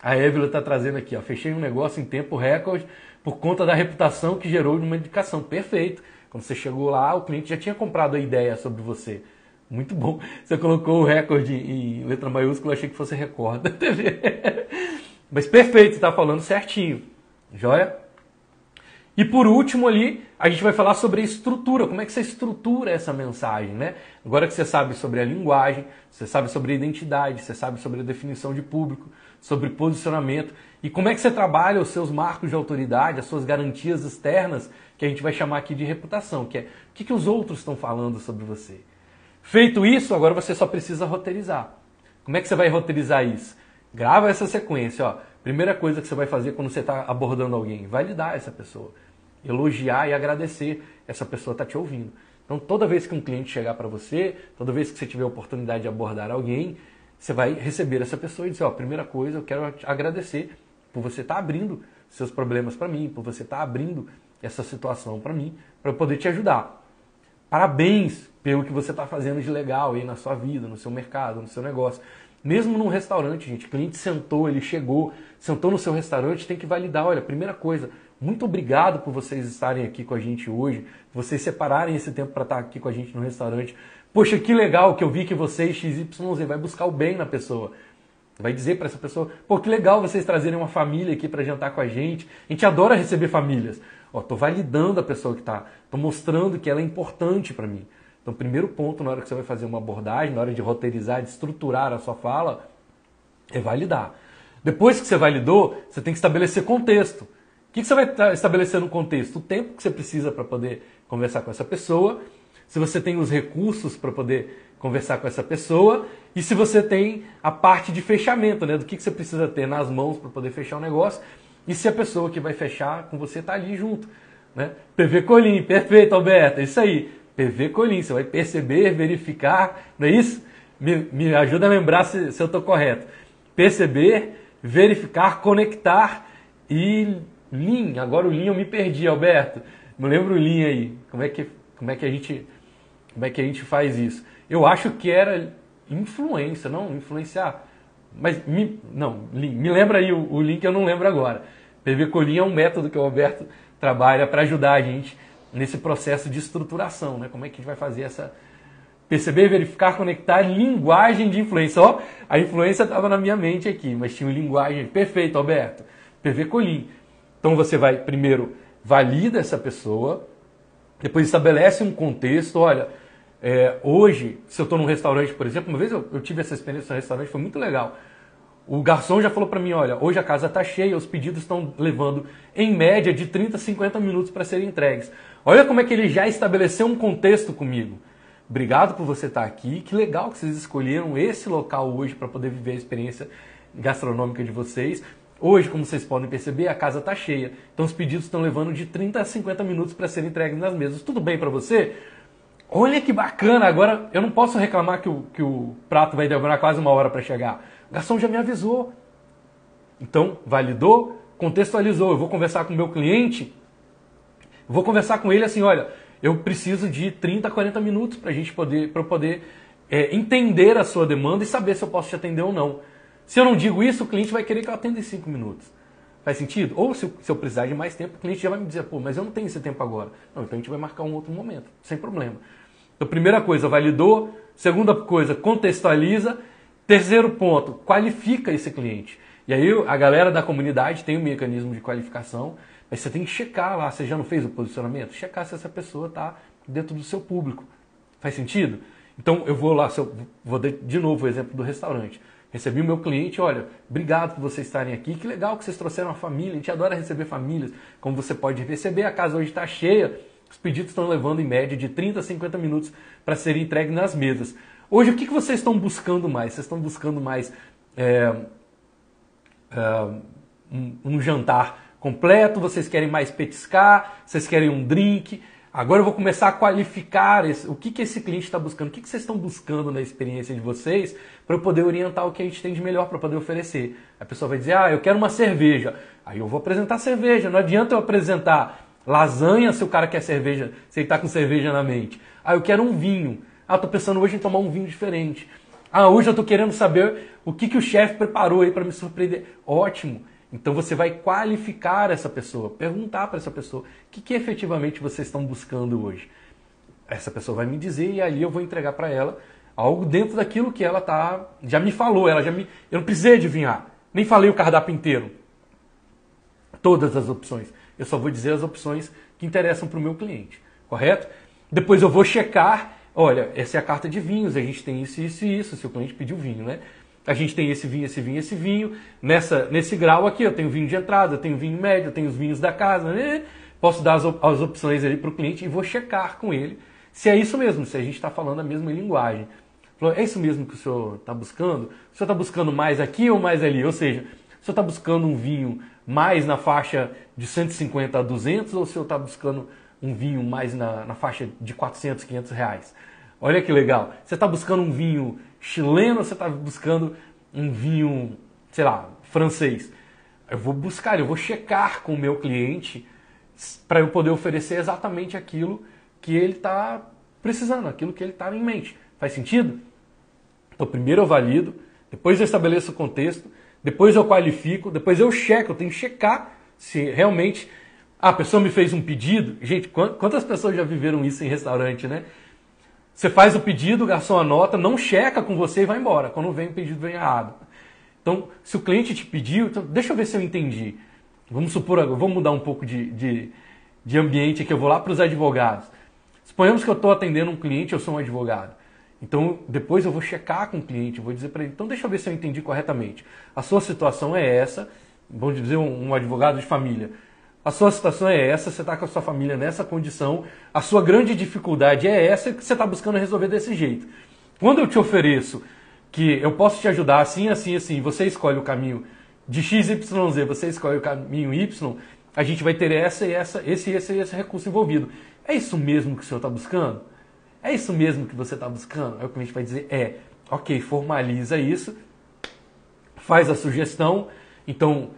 A Evelyn está trazendo aqui, ó, fechei um negócio em tempo recorde por conta da reputação que gerou de uma indicação. Perfeito. Quando você chegou lá, o cliente já tinha comprado a ideia sobre você. Muito bom. Você colocou o recorde em letra maiúscula, achei que fosse recorde da TV. Mas perfeito, você está falando certinho. Joia? E por último ali, a gente vai falar sobre a estrutura, como é que você estrutura essa mensagem, né? Agora que você sabe sobre a linguagem, você sabe sobre a identidade, você sabe sobre a definição de público, sobre posicionamento e como é que você trabalha os seus marcos de autoridade, as suas garantias externas, que a gente vai chamar aqui de reputação, que é o que, que os outros estão falando sobre você. Feito isso, agora você só precisa roteirizar. Como é que você vai roteirizar isso? Grava essa sequência, ó. Primeira coisa que você vai fazer quando você está abordando alguém, validar essa pessoa elogiar e agradecer essa pessoa estar tá te ouvindo. Então, toda vez que um cliente chegar para você, toda vez que você tiver a oportunidade de abordar alguém, você vai receber essa pessoa e dizer: Ó, primeira coisa, eu quero agradecer por você estar tá abrindo seus problemas para mim, por você estar tá abrindo essa situação para mim, para eu poder te ajudar. Parabéns pelo que você está fazendo de legal aí na sua vida, no seu mercado, no seu negócio. Mesmo num restaurante, gente, o cliente sentou, ele chegou, sentou no seu restaurante, tem que validar. Olha, primeira coisa, muito obrigado por vocês estarem aqui com a gente hoje, vocês separarem esse tempo para estar aqui com a gente no restaurante. Poxa, que legal que eu vi que vocês, XYZ, vai buscar o bem na pessoa. Vai dizer para essa pessoa, pô, que legal vocês trazerem uma família aqui para jantar com a gente. A gente adora receber famílias. Ó, tô validando a pessoa que tá, tô mostrando que ela é importante para mim. Então, primeiro ponto na hora que você vai fazer uma abordagem, na hora de roteirizar, de estruturar a sua fala, é validar. Depois que você validou, você tem que estabelecer contexto que, que você vai estabelecer no contexto? O tempo que você precisa para poder conversar com essa pessoa, se você tem os recursos para poder conversar com essa pessoa e se você tem a parte de fechamento, né? Do que, que você precisa ter nas mãos para poder fechar o negócio e se a pessoa que vai fechar com você está ali junto. Né? PV Colim, perfeito, Alberto, é isso aí. PV Colim, você vai perceber, verificar, não é isso? Me, me ajuda a lembrar se, se eu estou correto. Perceber, verificar, conectar e Lean, agora o Lean eu me perdi, Alberto. Não lembro o Lean aí. Como é que, como é que a gente como é que a gente faz isso? Eu acho que era influência, não influenciar. Mas me, não, me lembra aí o, o que eu não lembro agora. PV Colinha é um método que o Alberto trabalha para ajudar a gente nesse processo de estruturação, né? Como é que a gente vai fazer essa perceber, verificar, conectar linguagem de influência. Ó, a influência estava na minha mente aqui, mas tinha uma linguagem perfeito, Alberto. PV Colim. Então você vai primeiro valida essa pessoa, depois estabelece um contexto. Olha, é, hoje, se eu estou num restaurante, por exemplo, uma vez eu, eu tive essa experiência no restaurante, foi muito legal. O garçom já falou para mim, olha, hoje a casa está cheia, os pedidos estão levando em média de 30 a 50 minutos para serem entregues. Olha como é que ele já estabeleceu um contexto comigo. Obrigado por você estar aqui. Que legal que vocês escolheram esse local hoje para poder viver a experiência gastronômica de vocês. Hoje, como vocês podem perceber, a casa está cheia. Então os pedidos estão levando de 30 a 50 minutos para serem entregues nas mesas. Tudo bem para você? Olha que bacana! Agora eu não posso reclamar que o, que o prato vai demorar quase uma hora para chegar. O garçom já me avisou. Então, validou, contextualizou. Eu vou conversar com o meu cliente, vou conversar com ele assim: olha, eu preciso de 30 a 40 minutos para a gente poder, pra poder é, entender a sua demanda e saber se eu posso te atender ou não. Se eu não digo isso, o cliente vai querer que eu atenda em 5 minutos. Faz sentido? Ou se, se, eu precisar de mais tempo, o cliente já vai me dizer, pô, mas eu não tenho esse tempo agora. Não, então a gente vai marcar um outro momento, sem problema. Então, primeira coisa, validou. Segunda coisa, contextualiza. Terceiro ponto, qualifica esse cliente. E aí a galera da comunidade tem um mecanismo de qualificação, mas você tem que checar lá, você já não fez o posicionamento? Checar se essa pessoa está dentro do seu público. Faz sentido? Então eu vou lá, eu vou dar de novo o exemplo do restaurante. Recebi o meu cliente, olha, obrigado por vocês estarem aqui, que legal que vocês trouxeram a família, a gente adora receber famílias. Como você pode receber, a casa hoje está cheia, os pedidos estão levando em média de 30 a 50 minutos para serem entregues nas mesas. Hoje, o que, que vocês estão buscando mais? Vocês estão buscando mais é, é, um, um jantar completo? Vocês querem mais petiscar? Vocês querem um drink? Agora eu vou começar a qualificar esse, o que, que esse cliente está buscando, o que, que vocês estão buscando na experiência de vocês para eu poder orientar o que a gente tem de melhor para poder oferecer. A pessoa vai dizer, ah, eu quero uma cerveja. Aí eu vou apresentar cerveja. Não adianta eu apresentar Lasanha se o cara quer cerveja, se ele tá com cerveja na mente. Ah, eu quero um vinho. Ah, tô pensando hoje em tomar um vinho diferente. Ah, hoje eu tô querendo saber o que, que o chefe preparou aí para me surpreender. Ótimo. Então você vai qualificar essa pessoa, perguntar para essa pessoa o que, que efetivamente vocês estão buscando hoje. Essa pessoa vai me dizer e ali eu vou entregar para ela algo dentro daquilo que ela tá já me falou, ela já me eu não precisei adivinhar, nem falei o cardápio inteiro. Todas as opções. Eu só vou dizer as opções que interessam para o meu cliente, correto? Depois eu vou checar, olha, essa é a carta de vinhos, a gente tem isso, isso e isso, se o cliente pediu vinho, né? A gente tem esse vinho, esse vinho, esse vinho. Nessa, nesse grau aqui, eu tenho vinho de entrada, eu tenho vinho médio, eu tenho os vinhos da casa. Né? Posso dar as, as opções ali para o cliente e vou checar com ele se é isso mesmo, se a gente está falando a mesma linguagem. é isso mesmo que o senhor está buscando? O senhor está buscando mais aqui ou mais ali? Ou seja, o senhor está buscando um vinho mais na faixa de 150 a 200 ou o senhor está buscando um vinho mais na, na faixa de 400, 500 reais? Olha que legal. Você está buscando um vinho chileno você está buscando um vinho, sei lá, francês? Eu vou buscar, eu vou checar com o meu cliente para eu poder oferecer exatamente aquilo que ele está precisando, aquilo que ele está em mente. Faz sentido? Então, primeiro eu valido, depois eu estabeleço o contexto, depois eu qualifico, depois eu checo, eu tenho que checar se realmente a pessoa me fez um pedido. Gente, quantas pessoas já viveram isso em restaurante, né? Você faz o pedido, o garçom anota, não checa com você e vai embora. Quando vem o pedido, vem errado. Então, se o cliente te pediu, então, deixa eu ver se eu entendi. Vamos supor, vamos mudar um pouco de, de, de ambiente aqui, eu vou lá para os advogados. Suponhamos que eu estou atendendo um cliente, eu sou um advogado. Então, depois eu vou checar com o cliente, vou dizer para ele, então deixa eu ver se eu entendi corretamente. A sua situação é essa, vamos dizer um, um advogado de família a sua situação é essa, você está com a sua família nessa condição, a sua grande dificuldade é essa que você está buscando resolver desse jeito. Quando eu te ofereço que eu posso te ajudar assim, assim, assim, você escolhe o caminho de X, Y, Z, você escolhe o caminho Y, a gente vai ter essa e essa, esse e esse, esse recurso envolvido. É isso mesmo que o senhor está buscando? É isso mesmo que você está buscando? Aí o cliente vai dizer, é. Ok, formaliza isso, faz a sugestão. Então,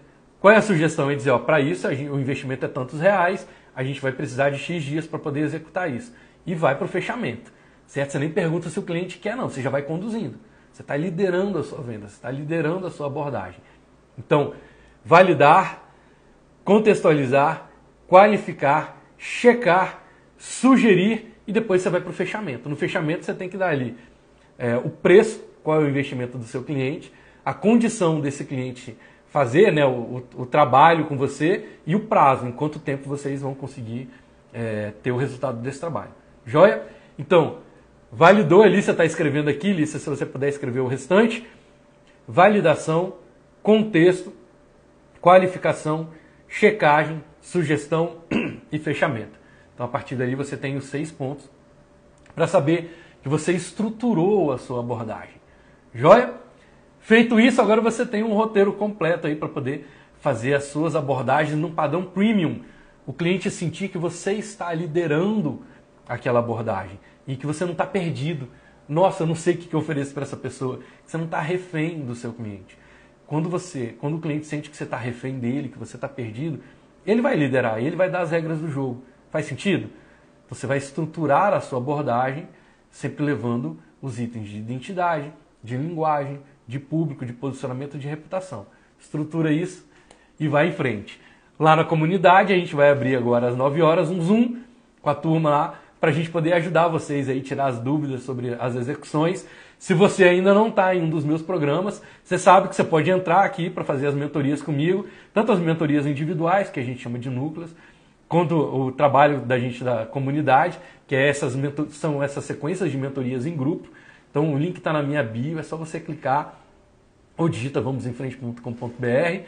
qual é a sugestão? É dizer, ó, para isso o investimento é tantos reais, a gente vai precisar de X dias para poder executar isso. E vai para o fechamento. Certo? Você nem pergunta se o cliente quer, não. Você já vai conduzindo. Você está liderando a sua venda, você está liderando a sua abordagem. Então, validar, contextualizar, qualificar, checar, sugerir e depois você vai para o fechamento. No fechamento você tem que dar ali é, o preço, qual é o investimento do seu cliente, a condição desse cliente fazer né, o, o, trabalho com você e o prazo, em quanto tempo vocês vão conseguir é, ter o resultado desse trabalho. Joia? Então, validou ali, você está escrevendo aqui, Lícia, se você puder escrever o restante. Validação, contexto, qualificação, checagem, sugestão [CLEARS THROAT] e fechamento. Então, a partir dali, você tem os seis pontos para saber que você estruturou a sua abordagem. Joia? Feito isso, agora você tem um roteiro completo aí para poder fazer as suas abordagens num padrão premium. O cliente sentir que você está liderando aquela abordagem e que você não está perdido. Nossa, eu não sei o que eu ofereço para essa pessoa. Você não está refém do seu cliente. Quando você, quando o cliente sente que você está refém dele, que você está perdido, ele vai liderar, ele vai dar as regras do jogo. Faz sentido? Você vai estruturar a sua abordagem sempre levando os itens de identidade, de linguagem, de público, de posicionamento, de reputação. Estrutura isso e vai em frente. Lá na comunidade, a gente vai abrir agora às 9 horas um Zoom com a turma lá para a gente poder ajudar vocês aí, tirar as dúvidas sobre as execuções. Se você ainda não está em um dos meus programas, você sabe que você pode entrar aqui para fazer as mentorias comigo, tanto as mentorias individuais, que a gente chama de núcleos, quanto o trabalho da gente da comunidade, que é essas, são essas sequências de mentorias em grupo. Então o link está na minha bio, é só você clicar ou digita vamosemfrente.com.br.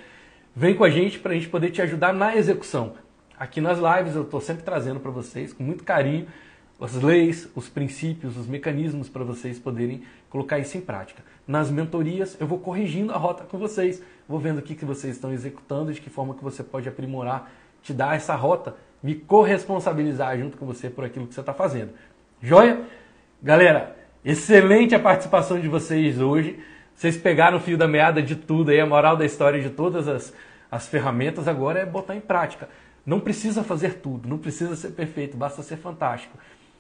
Vem com a gente para a gente poder te ajudar na execução. Aqui nas lives eu estou sempre trazendo para vocês, com muito carinho, as leis, os princípios, os mecanismos para vocês poderem colocar isso em prática. Nas mentorias eu vou corrigindo a rota com vocês, vou vendo o que, que vocês estão executando, de que forma que você pode aprimorar, te dar essa rota, me corresponsabilizar junto com você por aquilo que você está fazendo. Joia? Galera, Excelente a participação de vocês hoje. Vocês pegaram o fio da meada de tudo aí, a moral da história de todas as, as ferramentas agora é botar em prática. Não precisa fazer tudo, não precisa ser perfeito, basta ser fantástico.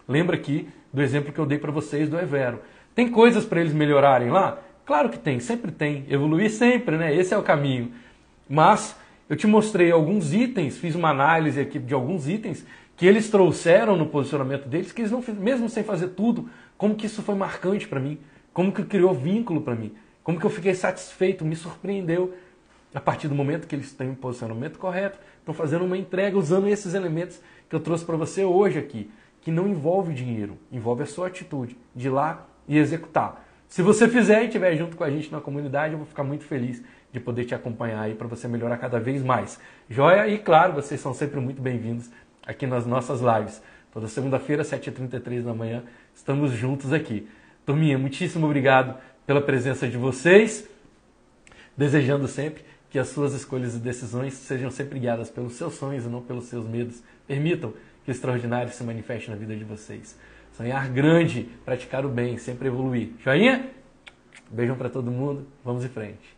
Lembra aqui do exemplo que eu dei para vocês do Evero. Tem coisas para eles melhorarem lá? Claro que tem, sempre tem. Evoluir sempre, né? Esse é o caminho. Mas eu te mostrei alguns itens, fiz uma análise aqui de alguns itens que eles trouxeram no posicionamento deles, que eles não mesmo sem fazer tudo, como que isso foi marcante para mim, como que criou vínculo para mim, como que eu fiquei satisfeito, me surpreendeu a partir do momento que eles têm o posicionamento correto, estão fazendo uma entrega usando esses elementos que eu trouxe para você hoje aqui, que não envolve dinheiro, envolve a sua atitude de ir lá e executar. Se você fizer e estiver junto com a gente na comunidade, eu vou ficar muito feliz de poder te acompanhar aí para você melhorar cada vez mais. Joia? E claro, vocês são sempre muito bem-vindos aqui nas nossas lives. Toda segunda-feira, 7h33 da manhã, estamos juntos aqui. Turminha, muitíssimo obrigado pela presença de vocês. Desejando sempre que as suas escolhas e decisões sejam sempre guiadas pelos seus sonhos e não pelos seus medos. Permitam que o extraordinário se manifeste na vida de vocês. Sonhar grande, praticar o bem, sempre evoluir. Joinha? Beijão para todo mundo, vamos em frente.